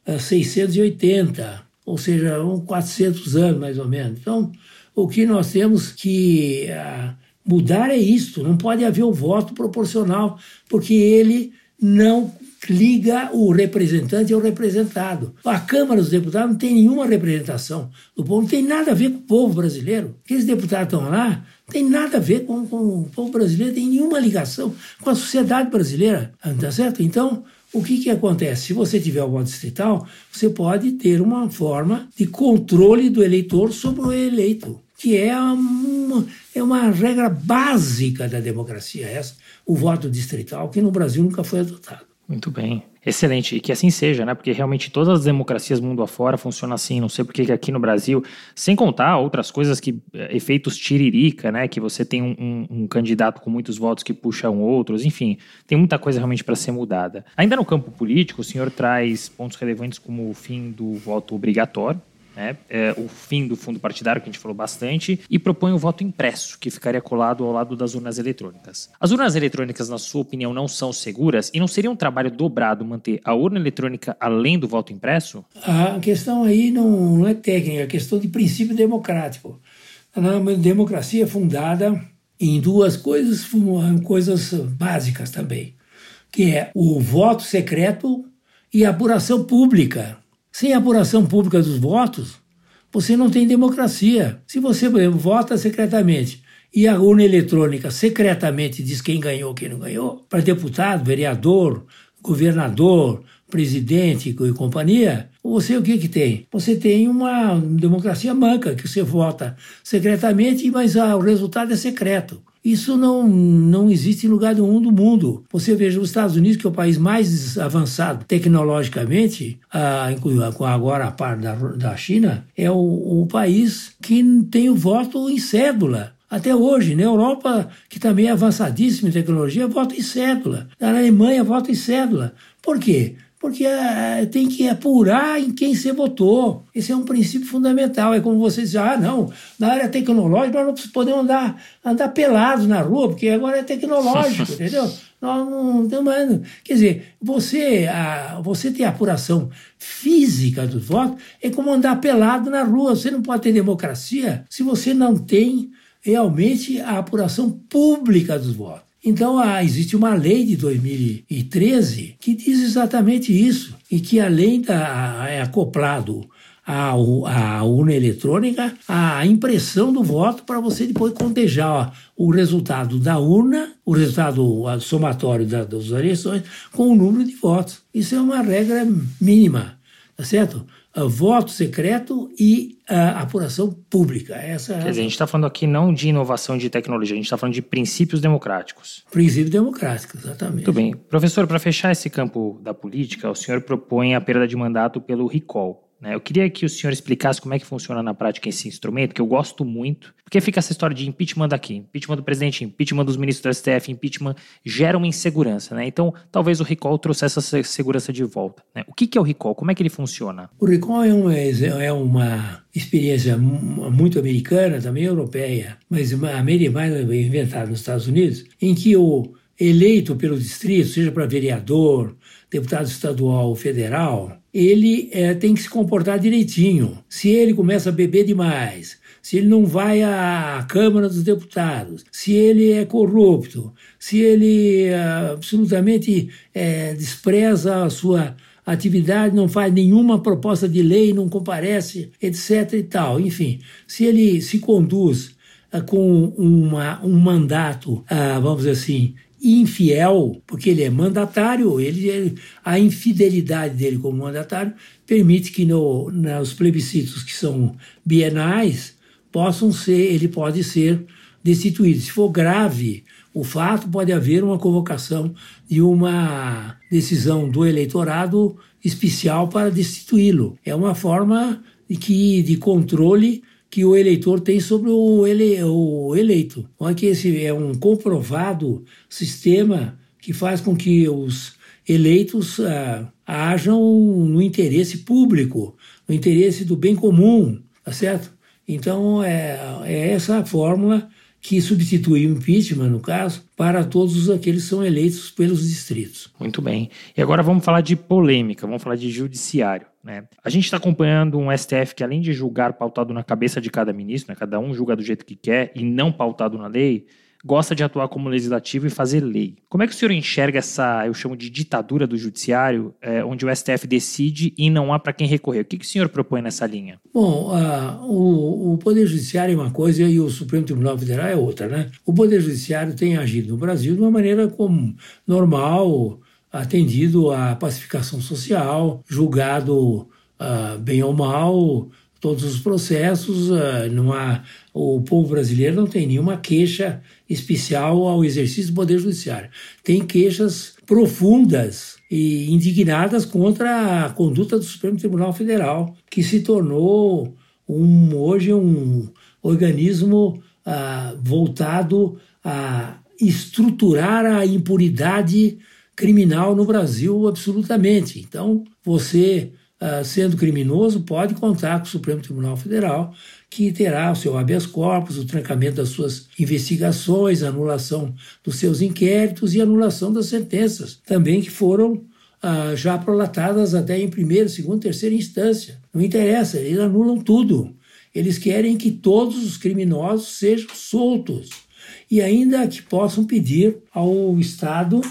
1680, ou seja, uns 400 anos mais ou menos. Então, o que nós temos que uh, Mudar é isto, não pode haver o voto proporcional, porque ele não liga o representante ao representado. A Câmara dos Deputados não tem nenhuma representação do povo, não tem nada a ver com o povo brasileiro. Aqueles deputados estão lá, não tem nada a ver com, com o povo brasileiro, tem nenhuma ligação com a sociedade brasileira, tá certo? Então, o que, que acontece? Se você tiver o voto distrital, você pode ter uma forma de controle do eleitor sobre o eleito que é uma, é uma regra básica da democracia, essa, o voto distrital, que no Brasil nunca foi adotado. Muito bem. Excelente, e que assim seja, né? Porque realmente todas as democracias mundo afora funcionam assim. Não sei porque aqui no Brasil, sem contar outras coisas que eh, efeitos tiririca, né? Que você tem um, um, um candidato com muitos votos que puxam outros, enfim, tem muita coisa realmente para ser mudada. Ainda no campo político, o senhor traz pontos relevantes como o fim do voto obrigatório, né, é, o fim do fundo partidário, que a gente falou bastante, e propõe o voto impresso, que ficaria colado ao lado das urnas eletrônicas. As urnas eletrônicas, na sua opinião, não são seguras e não seria um trabalho dobrado manter a urna eletrônica além do voto impresso? A questão aí não, é técnica, é questão de princípio democrático. A democracia é fundada em duas coisas, coisas básicas também, que é o voto secreto e a apuração pública. Sem apuração pública dos votos, você não tem democracia. Se você, por exemplo, vota secretamente e a urna eletrônica secretamente diz quem ganhou, quem não ganhou, para deputado, vereador, governador, presidente e companhia, você o que que tem? Você tem uma democracia manca, que você vota secretamente, mas ah, o resultado é secreto. Isso não, não existe em lugar nenhum do mundo. Você veja os Estados Unidos, que é o país mais avançado tecnologicamente, agora a par da, da China, é o, o país que tem o voto em cédula. Até hoje, na Europa, que também é avançadíssima em tecnologia, voto em cédula. Na Alemanha, voto em cédula. Por quê? Porque é, tem que apurar em quem você votou. Esse é um princípio fundamental. É como você diz, ah, não, na área tecnológica nós não podemos andar, andar pelados na rua, porque agora é tecnológico, entendeu? Nós não estamos. Quer dizer, você, a, você ter apuração física dos votos é como andar pelado na rua. Você não pode ter democracia se você não tem realmente a apuração pública dos votos. Então, ah, existe uma lei de 2013 que diz exatamente isso, e que além da é acoplado à, à urna eletrônica, a impressão do voto para você depois contejar ó, o resultado da urna, o resultado somatório da, das eleições, com o número de votos. Isso é uma regra mínima, tá certo? Voto secreto e apuração pública. Essa Quer dizer, a gente está falando aqui não de inovação de tecnologia, a gente está falando de princípios democráticos. Princípios democráticos, exatamente. Muito bem. Professor, para fechar esse campo da política, o senhor propõe a perda de mandato pelo recall. Né? Eu queria que o senhor explicasse como é que funciona na prática esse instrumento, que eu gosto muito, porque fica essa história de impeachment daqui, impeachment do presidente, impeachment dos ministros do STF, impeachment gera uma insegurança. Né? Então, talvez o recall trouxesse essa segurança de volta. Né? O que, que é o recall? Como é que ele funciona? O recall é uma, é uma experiência muito americana, também europeia, mas mais inventada nos Estados Unidos, em que o eleito pelo distrito, seja para vereador, deputado estadual ou federal, ele é, tem que se comportar direitinho. Se ele começa a beber demais, se ele não vai à Câmara dos Deputados, se ele é corrupto, se ele é, absolutamente é, despreza a sua atividade, não faz nenhuma proposta de lei, não comparece, etc. e tal. Enfim, se ele se conduz com uma, um mandato, uh, vamos dizer assim, infiel, porque ele é mandatário, ele, a infidelidade dele como mandatário permite que no, nos plebiscitos que são bienais possam ser, ele pode ser destituído. Se for grave o fato, pode haver uma convocação de uma decisão do eleitorado especial para destituí-lo. É uma forma de, que, de controle que o eleitor tem sobre o, ele, o eleito. Olha que esse é um comprovado sistema que faz com que os eleitos ah, hajam no interesse público, no interesse do bem comum, tá certo? Então é, é essa a fórmula que substitui o impeachment, no caso, para todos aqueles que são eleitos pelos distritos. Muito bem. E agora vamos falar de polêmica, vamos falar de judiciário. Né? A gente está acompanhando um STF que, além de julgar pautado na cabeça de cada ministro, né, cada um julga do jeito que quer e não pautado na lei, gosta de atuar como legislativo e fazer lei. Como é que o senhor enxerga essa, eu chamo de ditadura do judiciário, é, onde o STF decide e não há para quem recorrer? O que, que, o senhor propõe nessa linha? Bom, uh, o, o, Poder Judiciário é uma coisa e o Supremo Tribunal Federal é outra, né? O Poder Judiciário tem agido no Brasil de uma maneira como normal, atendido à pacificação social, julgado uh, bem ou mal todos os processos, uh, não há, o povo brasileiro não tem nenhuma queixa especial ao exercício do Poder Judiciário. Tem queixas profundas e indignadas contra a conduta do Supremo Tribunal Federal, que se tornou um, hoje um organismo uh, voltado a estruturar a impunidade criminal no Brasil absolutamente. Então, você uh, sendo criminoso, pode contar com o Supremo Tribunal Federal, que terá o seu habeas corpus, o trancamento das suas investigações, anulação dos seus inquéritos e anulação das sentenças, também que foram uh, já prolatadas até em primeira, segunda, terceira instância. Não interessa, eles anulam tudo. Eles querem que todos os criminosos sejam soltos e ainda que possam pedir ao Estado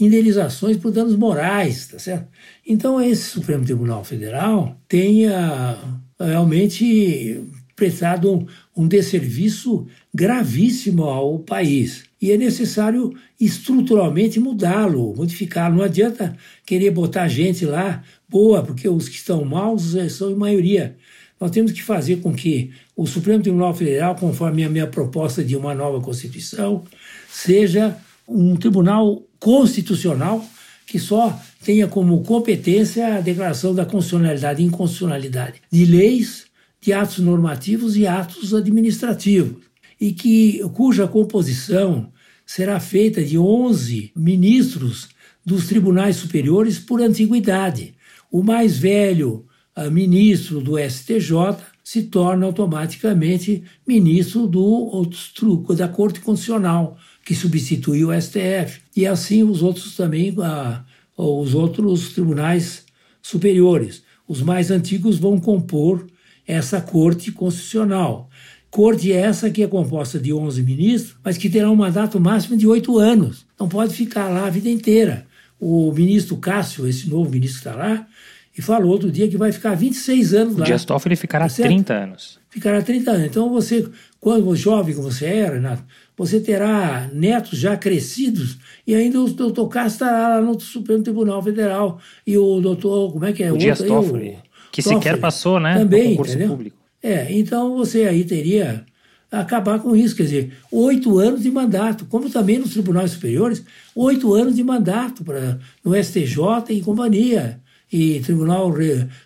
indenizações por danos morais, tá certo? Então esse Supremo Tribunal Federal tenha realmente prestado um, um desserviço gravíssimo ao país. E é necessário estruturalmente mudá-lo, modificá-lo. Não adianta querer botar gente lá boa, porque os que estão maus eh, são em maioria. Nós temos que fazer com que o Supremo Tribunal Federal, conforme a minha proposta de uma nova Constituição, seja um tribunal constitucional que só tenha como competência a declaração da constitucionalidade e inconstitucionalidade de leis, de atos normativos e atos administrativos, e que cuja composição será feita de 11 ministros dos tribunais superiores por antiguidade. O mais velho ministro do STJ se torna automaticamente ministro do, da Corte Constitucional, que substitui o STF. E assim os outros também, ah, os outros tribunais superiores. Os mais antigos vão compor essa Corte Constitucional. Corte essa que é composta de 11 ministros, mas que terá um mandato máximo de oito anos. Não pode ficar lá a vida inteira. O ministro Cássio, esse novo ministro que está lá, e falou outro dia que vai ficar 26 anos o lá. O Dias Toffoli ficará tá 30 anos. Ficará 30 anos. Então você, quando jovem que você era, Renato, você terá netos já crescidos e ainda o doutor Castro estará lá no Supremo Tribunal Federal e o doutor, como é que é? O, o Dias Toffoli, o, que Toffoli, sequer passou, né, também, no concurso entendeu? público. É, então você aí teria acabar com isso, quer dizer, oito anos de mandato, como também nos tribunais superiores, oito anos de mandato para no STJ e companhia e Tribunal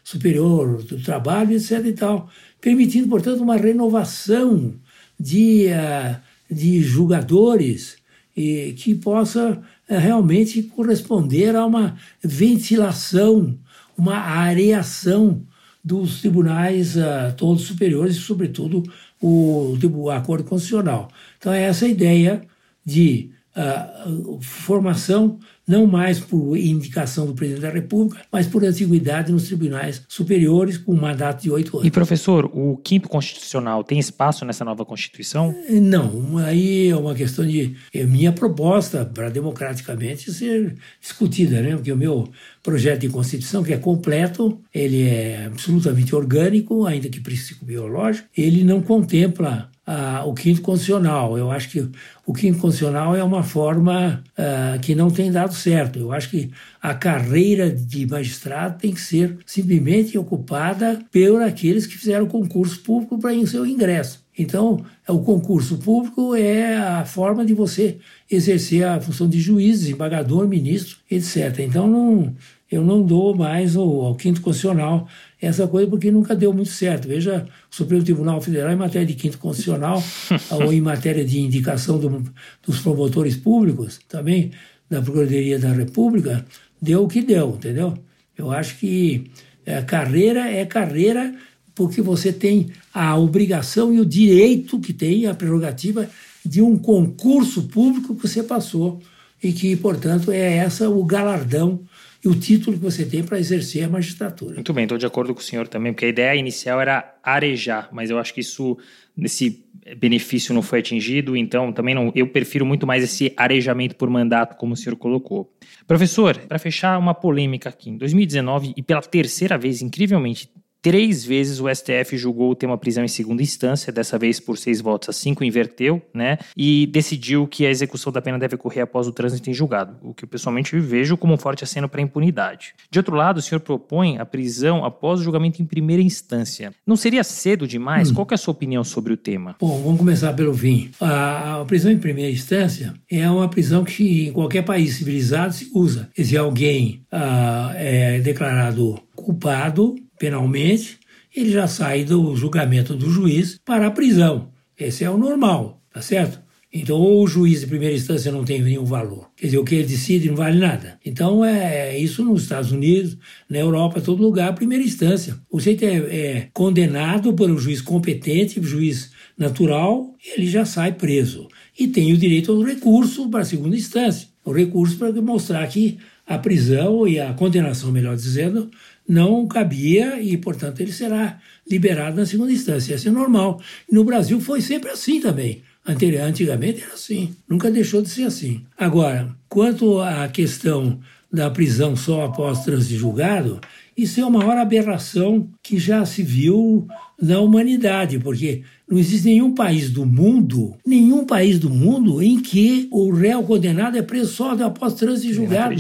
Superior do Trabalho, etc. e tal, permitindo, portanto, uma renovação de uh, de julgadores e que possa eh, realmente corresponder a uma ventilação, uma areação dos tribunais uh, todos superiores sobretudo, o, acordo constitucional. Então, é essa ideia de uh, formação não mais por indicação do presidente da República, mas por antiguidade nos tribunais superiores, com um mandato de oito anos. E, professor, o quinto constitucional tem espaço nessa nova Constituição? Não, aí é uma questão de. É minha proposta para democraticamente ser discutida, né? Porque o meu projeto de Constituição, que é completo, ele é absolutamente orgânico, ainda que psicobiológico, ele não contempla ah, o quinto constitucional. Eu acho que o quinto constitucional é uma forma ah, que não tem dado certo. Eu acho que a carreira de magistrado tem que ser simplesmente ocupada por aqueles que fizeram concurso público para seu ingresso. Então, o concurso público é a forma de você exercer a função de juiz, desembargador, ministro, etc. Então, não, eu não dou mais ao, ao quinto constitucional essa coisa porque nunca deu muito certo. Veja o Supremo Tribunal Federal em matéria de quinto constitucional ou em matéria de indicação do, dos promotores públicos, também da Procuradoria da República, deu o que deu, entendeu? Eu acho que é, carreira é carreira porque você tem a obrigação e o direito que tem, a prerrogativa de um concurso público que você passou e que, portanto, é essa o galardão e o título que você tem para exercer a magistratura. Muito bem, estou de acordo com o senhor também, porque a ideia inicial era arejar, mas eu acho que isso, esse benefício não foi atingido, então também não, eu prefiro muito mais esse arejamento por mandato, como o senhor colocou. Professor, para fechar uma polêmica aqui, em 2019 e pela terceira vez, incrivelmente, Três vezes o STF julgou o tema prisão em segunda instância, dessa vez por seis votos a cinco, inverteu, né? E decidiu que a execução da pena deve ocorrer após o trânsito em julgado, o que eu pessoalmente vejo como um forte aceno para a impunidade. De outro lado, o senhor propõe a prisão após o julgamento em primeira instância. Não seria cedo demais? Hum. Qual é a sua opinião sobre o tema? Bom, vamos começar pelo fim. A, a prisão em primeira instância é uma prisão que em qualquer país civilizado se usa. Se alguém ah, é declarado culpado penalmente, ele já sai do julgamento do juiz para a prisão. Esse é o normal, tá certo? Então, ou o juiz de primeira instância não tem nenhum valor. Quer dizer, o que ele decide não vale nada. Então, é isso nos Estados Unidos, na Europa, todo lugar, primeira instância. O é, é condenado por um juiz competente, juiz natural, ele já sai preso. E tem o direito ao recurso para a segunda instância. O recurso para mostrar que a prisão e a condenação, melhor dizendo, não cabia e, portanto, ele será liberado na segunda instância. Isso é normal. No Brasil foi sempre assim também. Antigamente era assim, nunca deixou de ser assim. Agora, quanto à questão da prisão só após trânsito julgado, isso é uma maior aberração que já se viu na humanidade, porque não existe nenhum país do mundo, nenhum país do mundo em que o réu condenado é preso só após trânsito julgado.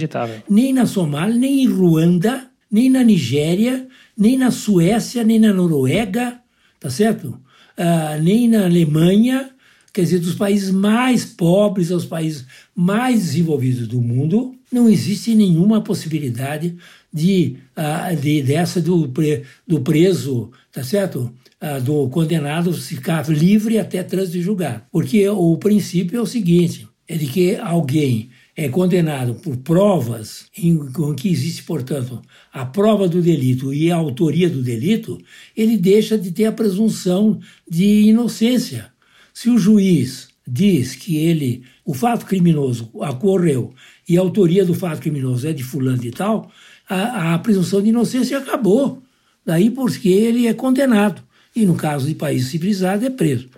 Nem na Somália, nem em Ruanda, nem na Nigéria, nem na Suécia, nem na Noruega, tá certo? Uh, nem na Alemanha, quer dizer, dos países mais pobres aos países mais desenvolvidos do mundo, não existe nenhuma possibilidade de, uh, de dessa do, do preso, tá certo? Uh, do condenado ficar livre até trânsito julgado. Porque o princípio é o seguinte, é de que alguém é condenado por provas em, em que existe, portanto, a prova do delito e a autoria do delito, ele deixa de ter a presunção de inocência. Se o juiz diz que ele, o fato criminoso ocorreu e a autoria do fato criminoso é de fulano e tal, a, a presunção de inocência acabou. Daí porque ele é condenado. E no caso de país civilizado é preso.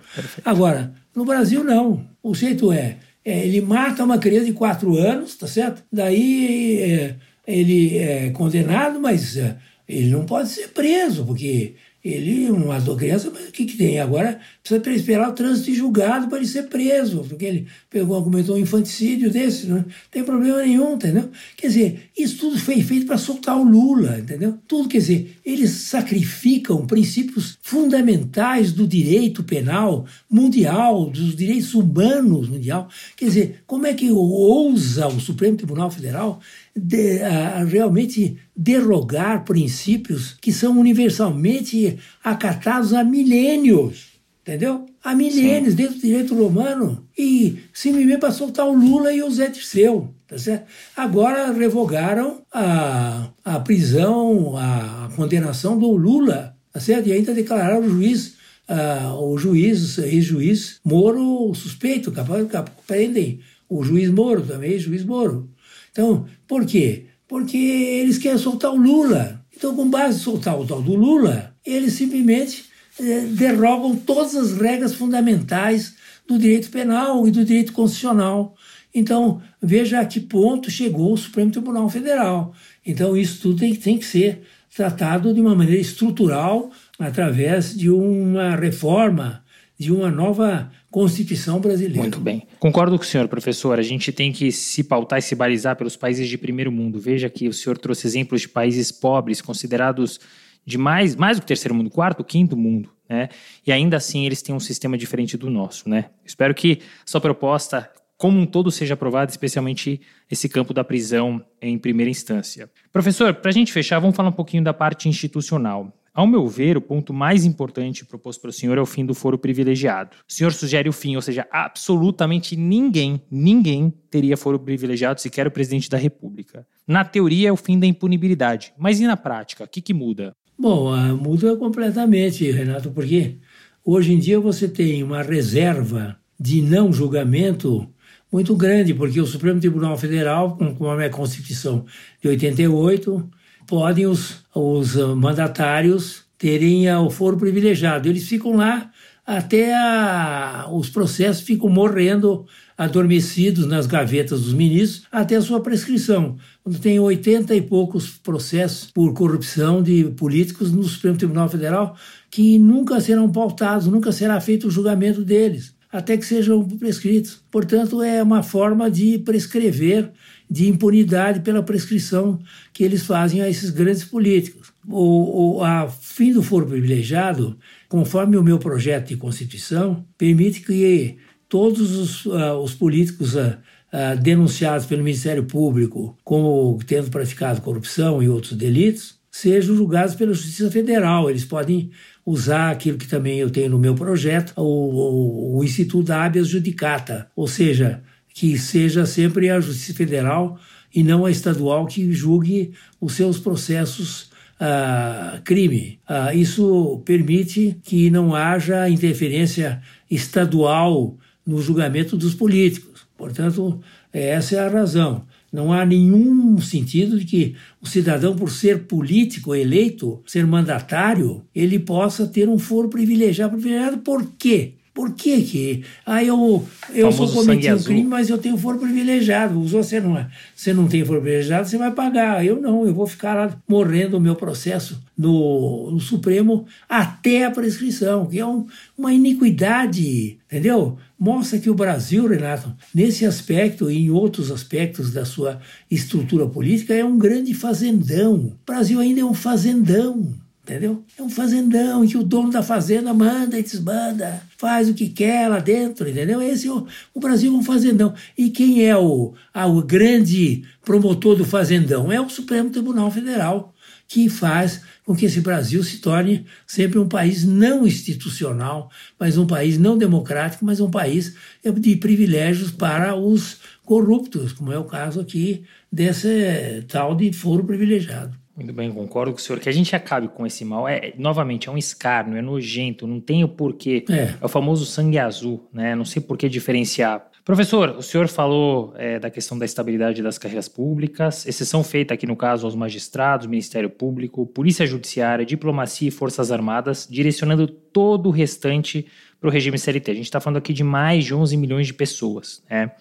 Agora, no Brasil não. O jeito é é, ele mata uma criança de quatro anos, tá certo? Daí é, ele é condenado, mas é, ele não pode ser preso, porque ele matou criança, mas o que, que tem? Agora precisa esperar o trânsito de julgado para ele ser preso, porque ele pegou, cometeu um infanticídio desse, não tem problema nenhum, entendeu? Quer dizer, isso tudo foi feito para soltar o Lula, entendeu? Tudo, quer dizer, eles sacrificam princípios fundamentais do direito penal mundial, dos direitos humanos mundial. Quer dizer, como é que ousa o Supremo Tribunal Federal de, a, realmente derrogar princípios que são universalmente acatados há milênios, entendeu? Há milênios Sim. dentro do direito romano e simplesmente para soltar o Lula e o Zé Dirceu. Tá certo? Agora revogaram a, a prisão, a, a condenação do Lula, tá certo? e ainda declararam o juiz Uh, o juiz, ex-juiz Moro suspeito, capaz, capaz, prendem o juiz Moro também, juiz Moro. Então, por quê? Porque eles querem soltar o Lula. Então, com base em soltar o tal do Lula, eles simplesmente eh, derrogam todas as regras fundamentais do direito penal e do direito constitucional. Então, veja a que ponto chegou o Supremo Tribunal Federal. Então, isso tudo tem, tem que ser tratado de uma maneira estrutural através de uma reforma, de uma nova Constituição brasileira. Muito bem. Concordo com o senhor, professor. A gente tem que se pautar e se balizar pelos países de primeiro mundo. Veja que o senhor trouxe exemplos de países pobres, considerados de mais, mais do que terceiro mundo, quarto, quinto mundo, né? E ainda assim eles têm um sistema diferente do nosso, né? Espero que sua proposta como um todo seja aprovada, especialmente esse campo da prisão em primeira instância. Professor, para a gente fechar, vamos falar um pouquinho da parte institucional. Ao meu ver, o ponto mais importante proposto pelo senhor é o fim do foro privilegiado. O senhor sugere o fim, ou seja, absolutamente ninguém, ninguém teria foro privilegiado sequer o presidente da República. Na teoria é o fim da impunibilidade, mas e na prática? O que, que muda? Bom, muda completamente, Renato, porque hoje em dia você tem uma reserva de não julgamento muito grande, porque o Supremo Tribunal Federal, com a Constituição de 88, podem os, os mandatários terem o foro privilegiado. Eles ficam lá até a, os processos ficam morrendo adormecidos nas gavetas dos ministros até a sua prescrição. Tem 80 e poucos processos por corrupção de políticos no Supremo Tribunal Federal que nunca serão pautados, nunca será feito o julgamento deles, até que sejam prescritos. Portanto, é uma forma de prescrever de impunidade pela prescrição que eles fazem a esses grandes políticos. O, o a fim do foro privilegiado, conforme o meu projeto de Constituição, permite que todos os, uh, os políticos uh, uh, denunciados pelo Ministério Público como tendo praticado corrupção e outros delitos sejam julgados pela Justiça Federal. Eles podem usar aquilo que também eu tenho no meu projeto, o, o, o Instituto Habeas Judicata, ou seja, que seja sempre a Justiça Federal e não a estadual que julgue os seus processos uh, crime. Uh, isso permite que não haja interferência estadual no julgamento dos políticos. Portanto, essa é a razão. Não há nenhum sentido de que o cidadão, por ser político eleito, ser mandatário, ele possa ter um foro privilegiado. Privilegiado por quê? Por que que... Ah, eu, eu sou cometi um crime, mas eu tenho foro privilegiado. Você não, é. você não tem foro privilegiado, você vai pagar. Eu não, eu vou ficar lá morrendo o meu processo no, no Supremo até a prescrição, que é um, uma iniquidade, entendeu? Mostra que o Brasil, Renato, nesse aspecto e em outros aspectos da sua estrutura política, é um grande fazendão. O Brasil ainda é um fazendão entendeu? É um fazendão em que o dono da fazenda manda e desmanda, faz o que quer lá dentro, entendeu? Esse é o, o Brasil é um fazendão. E quem é o, a, o grande promotor do fazendão? É o Supremo Tribunal Federal, que faz com que esse Brasil se torne sempre um país não institucional, mas um país não democrático, mas um país de privilégios para os corruptos, como é o caso aqui desse tal de foro privilegiado. Muito bem, concordo com o senhor. Que a gente acabe com esse mal é, novamente, é um escárnio, é nojento, não tem o porquê. É, é o famoso sangue azul, né? Não sei por que diferenciar. Professor, o senhor falou é, da questão da estabilidade das carreiras públicas, exceção feita aqui no caso aos magistrados, Ministério Público, Polícia Judiciária, Diplomacia e Forças Armadas, direcionando todo o restante para o regime CLT. A gente está falando aqui de mais de 11 milhões de pessoas, né?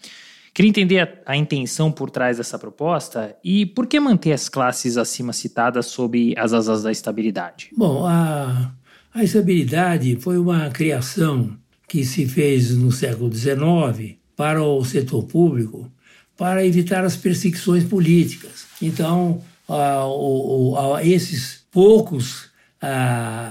Queria entender a, a, intenção por trás dessa proposta e por que manter as classes acima citadas sob as asas da estabilidade. Bom, a, a estabilidade foi uma criação que se fez no século XIX para o setor público para evitar as perseguições políticas. Então, a, a, esses poucos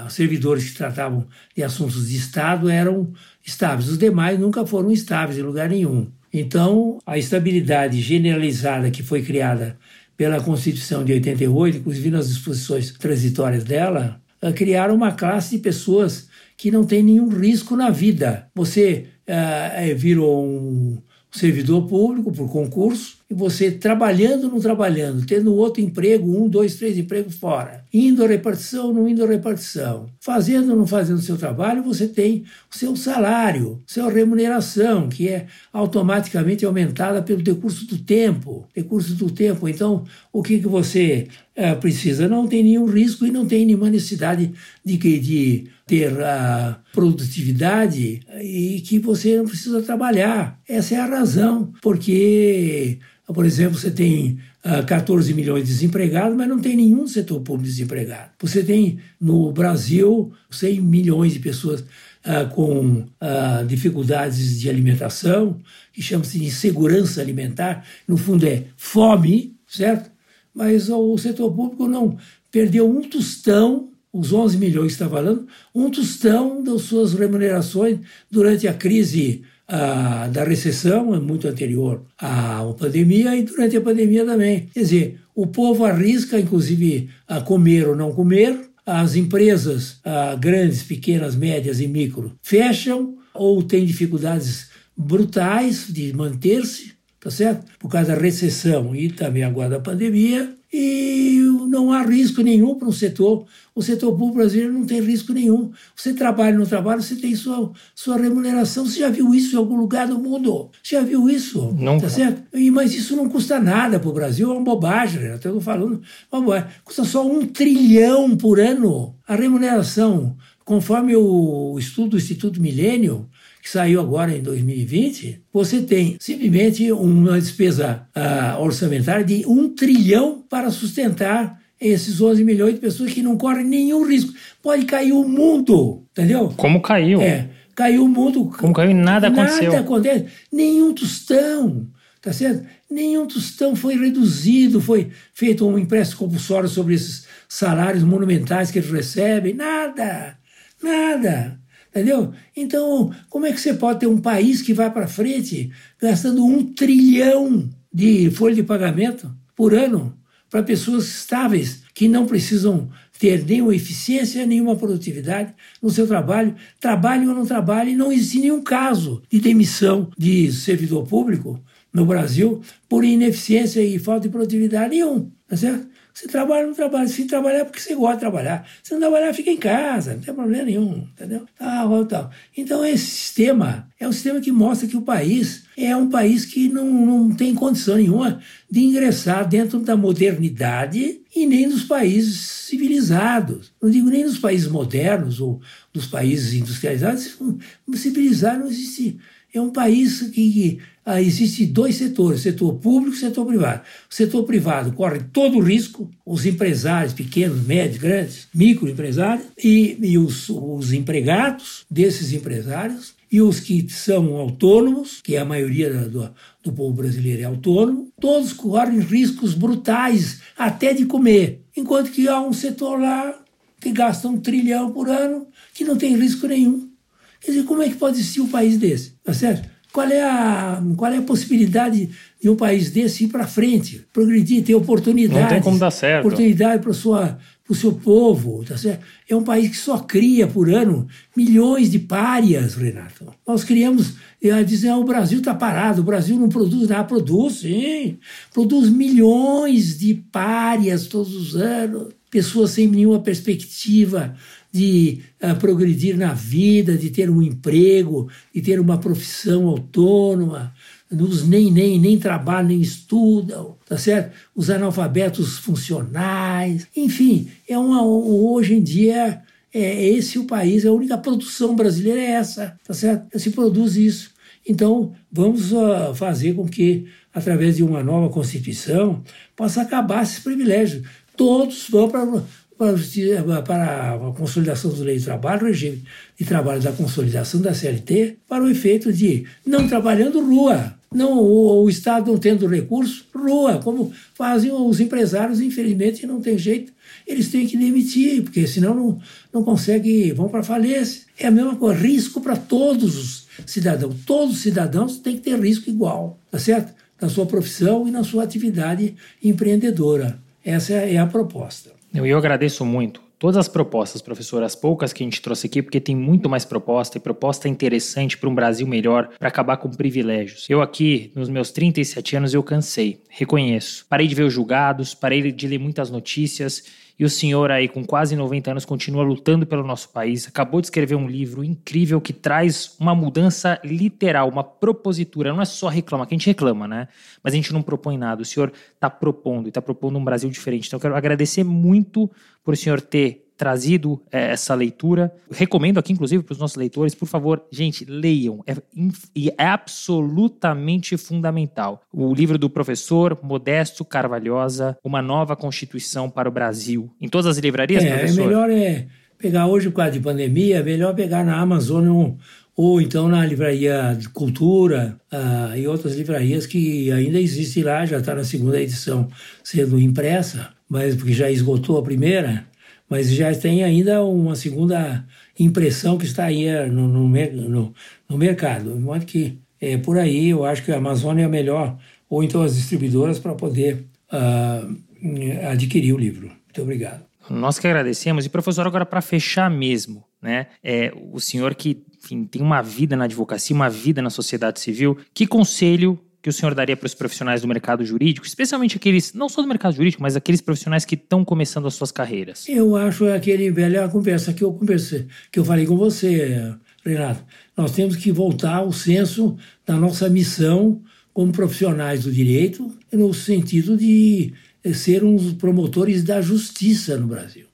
servidores que tratavam de assuntos de Estado eram estáveis. Os demais nunca foram estáveis em lugar nenhum. Então, a estabilidade generalizada que foi criada pela Constituição de 88, inclusive nas disposições transitórias dela, eh, criaram uma classe de pessoas que não tem nenhum risco na vida. Você uh, virou um servidor público por concurso, e você trabalhando ou não trabalhando, tendo outro emprego, um, dois, três empregos fora, indo à repartição não indo à repartição, fazendo ou não fazendo o seu trabalho, você tem o seu salário, sua remuneração, que é automaticamente aumentada pelo decurso do tempo. Decurso do tempo. Então, o que, que você é, precisa? Não tem nenhum risco e não tem nenhuma necessidade de, de ter a produtividade e que você não precisa trabalhar. Essa é a razão, porque por exemplo, você tem 14 milhões de desempregados, mas não tem nenhum setor público desempregado. Você tem no Brasil 100 milhões de pessoas uh, com uh, dificuldades de alimentação, que chama-se de insegurança alimentar. No fundo, é fome, certo? Mas o setor público não perdeu um tostão os 11 milhões que está falando, um tostão das suas remunerações durante a crise ah, da recessão, é muito anterior à pandemia, e durante a pandemia também. Quer dizer, o povo arrisca, inclusive, a comer ou não comer, as empresas ah, grandes, pequenas, médias e micro fecham ou têm dificuldades brutais de manter-se, tá certo? Por causa da recessão e também agora da pandemia. E não há risco nenhum para o setor. O setor público brasileiro não tem risco nenhum. Você trabalha no trabalho, você tem sua, sua remuneração. Você já viu isso em algum lugar do mundo? Você já viu isso? Não. Tá certo? E, mas isso não custa nada para o Brasil, é uma bobagem. Né? Estou falando, uma bobagem. Custa só um trilhão por ano a remuneração. Conforme o estudo do Instituto Milênio, que saiu agora em 2020, você tem simplesmente uma despesa uh, orçamentária de um trilhão para sustentar esses 11 milhões de pessoas que não correm nenhum risco. Pode cair o mundo, entendeu? Como caiu? É, caiu o mundo. Como caiu e nada aconteceu. Nada acontece. Nenhum tostão, tá certo? Nenhum tostão foi reduzido, foi feito um empréstimo compulsório sobre esses salários monumentais que eles recebem. Nada, nada. Entendeu? Então, como é que você pode ter um país que vai para frente gastando um trilhão de folha de pagamento por ano para pessoas estáveis que não precisam ter nenhuma eficiência, nenhuma produtividade no seu trabalho, trabalhe ou não trabalhe, não existe nenhum caso de demissão de servidor público no Brasil por ineficiência e falta de produtividade nenhum, tá certo? Você trabalha, não trabalha. Se trabalhar é porque você gosta de trabalhar. Se não trabalhar, fica em casa, não tem problema nenhum, entendeu? Tal, tal. Então, esse sistema é um sistema que mostra que o país é um país que não, não tem condição nenhuma de ingressar dentro da modernidade e nem dos países civilizados. Não digo nem dos países modernos ou dos países industrializados. Civilizado não existe. É um país que ah, existe dois setores, setor público e setor privado. O setor privado corre todo o risco, os empresários pequenos, médios, grandes, microempresários e, e os, os empregados desses empresários e os que são autônomos, que é a maioria do, do povo brasileiro é autônomo, todos correm riscos brutais, até de comer. Enquanto que há um setor lá que gasta um trilhão por ano, que não tem risco nenhum. Quer dizer, como é que pode existir um país desse? Tá certo? Qual é a, qual é a possibilidade de um país desse ir para frente, progredir, ter oportunidade? Não tem como dar certo. Oportunidade para o seu povo, tá certo? É um país que só cria por ano milhões de párias, Renato. Nós criamos, eh, dizem, ah, o Brasil está parado, o Brasil não produz nada. Produz, sim. Produz milhões de párias todos os anos. Pessoas sem nenhuma perspectiva de uh, progredir na vida, de ter um emprego, de ter uma profissão autônoma. Os nem, nem, nem trabalham, nem estudam, tá certo? Os analfabetos funcionais. Enfim, é uma, hoje em dia é esse o país, a única produção brasileira é essa, tá certo? Se produz isso. Então, vamos uh, fazer com que, através de uma nova Constituição, possa acabar esses privilégios. Todos vão para para a consolidação do lei de trabalho, o regime de trabalho da consolidação da CLT, para o efeito de não trabalhando rua, não o, o Estado não tendo recurso, rua, como fazem os empresários, infelizmente não tem jeito, eles têm que demitir, porque senão não, não conseguem, vão para falência. É a mesma coisa, risco para todos os cidadãos. Todos os cidadãos têm que ter risco igual, tá certo? Na sua profissão e na sua atividade empreendedora. Essa é a proposta. Eu, eu agradeço muito todas as propostas, professor, as poucas que a gente trouxe aqui, porque tem muito mais proposta e proposta interessante para um Brasil melhor, para acabar com privilégios. Eu aqui, nos meus 37 anos, eu cansei, reconheço. Parei de ver os julgados, parei de ler muitas notícias e o senhor aí, com quase 90 anos, continua lutando pelo nosso país. Acabou de escrever um livro incrível que traz uma mudança literal, uma propositura. Não é só reclamar, que a gente reclama, né? Mas a gente não propõe nada. O senhor está propondo e está propondo um Brasil diferente. Então eu quero agradecer muito por o senhor ter trazido é, essa leitura. Recomendo aqui, inclusive, para os nossos leitores, por favor, gente, leiam. É, é, absolutamente fundamental. O livro do professor Modesto Carvalhosa, Uma Nova Constituição para o Brasil. Em todas as livrarias, é, professor? É melhor é pegar hoje, por causa de pandemia, é melhor pegar na Amazon ou, ou então na livraria de Cultura uh, e outras livrarias que ainda existem lá, já está na segunda edição sendo impressa, mas porque já esgotou a primeira mas já tem ainda uma segunda impressão que está aí eh, no, no, no, no mercado. De modo que, é, por aí, eu acho que a Amazônia é a melhor, ou então as distribuidoras, para poder uh, adquirir o livro. Muito obrigado. Nós que agradecemos. E, professor, agora para fechar mesmo, né? É, o senhor que enfim, tem uma vida na advocacia, uma vida na sociedade civil, que conselho que o senhor daria para os profissionais do mercado jurídico, especialmente aqueles, não só do mercado jurídico, mas aqueles profissionais que estão começando as suas carreiras? Eu acho aquele velha conversa que eu conversei, que eu falei com você, Renato. Nós temos que voltar ao senso da nossa missão como profissionais do direito, no sentido de ser uns promotores da justiça no Brasil.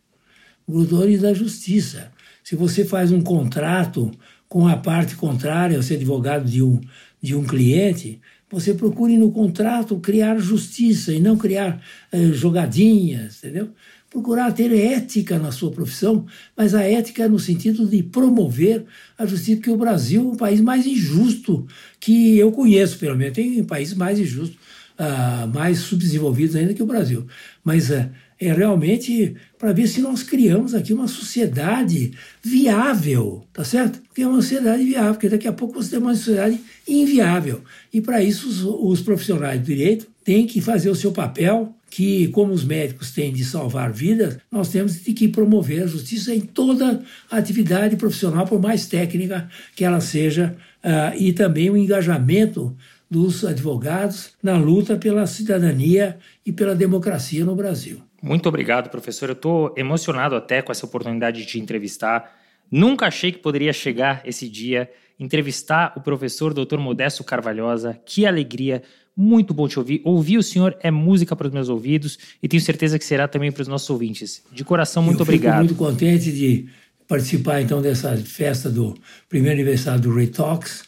Promotores da justiça. Se você faz um contrato com a parte contrária, você é advogado de um, de um cliente, você procure no contrato criar justiça e não criar eh, jogadinhas, entendeu? Procurar ter ética na sua profissão, mas a ética no sentido de promover a justiça, porque o Brasil é o país mais injusto que eu conheço, pelo menos. Tem países mais injustos, uh, mais subdesenvolvidos ainda que o Brasil. Mas uh, é realmente para ver se nós criamos aqui uma sociedade viável, tá certo? Porque é uma sociedade viável, porque daqui a pouco você tem uma sociedade inviável. E para isso os, os, profissionais do direito têm que fazer o seu papel, que como os médicos têm de salvar vidas, nós temos que promover a justiça em toda atividade profissional, por mais técnica que ela seja, uh, e também o engajamento dos advogados na luta pela cidadania e pela democracia no Brasil. Muito obrigado, professor. Eu estou emocionado até com essa oportunidade de te entrevistar. Nunca achei que poderia chegar esse dia entrevistar o professor Dr. Modesto Carvalhosa. Que alegria! Muito bom te ouvir. Ouvir o senhor é música para os meus ouvidos e tenho certeza que será também para os nossos ouvintes. De coração, muito Eu obrigado. muito contente de participar então dessa festa do primeiro aniversário do Talks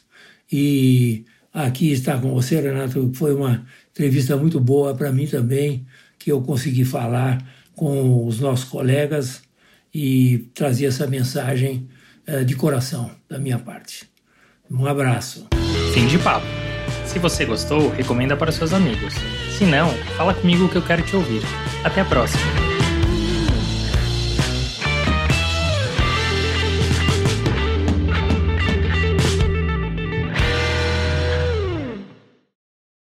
e aqui estar com você, Renato. Foi uma entrevista muito boa para mim também que eu consegui falar com os nossos colegas e trazer essa mensagem uh, de coração da minha parte. Um abraço. Fim de papo. Se você gostou, recomenda para seus amigos. Se não, fala comigo que eu quero te ouvir. Até a próxima.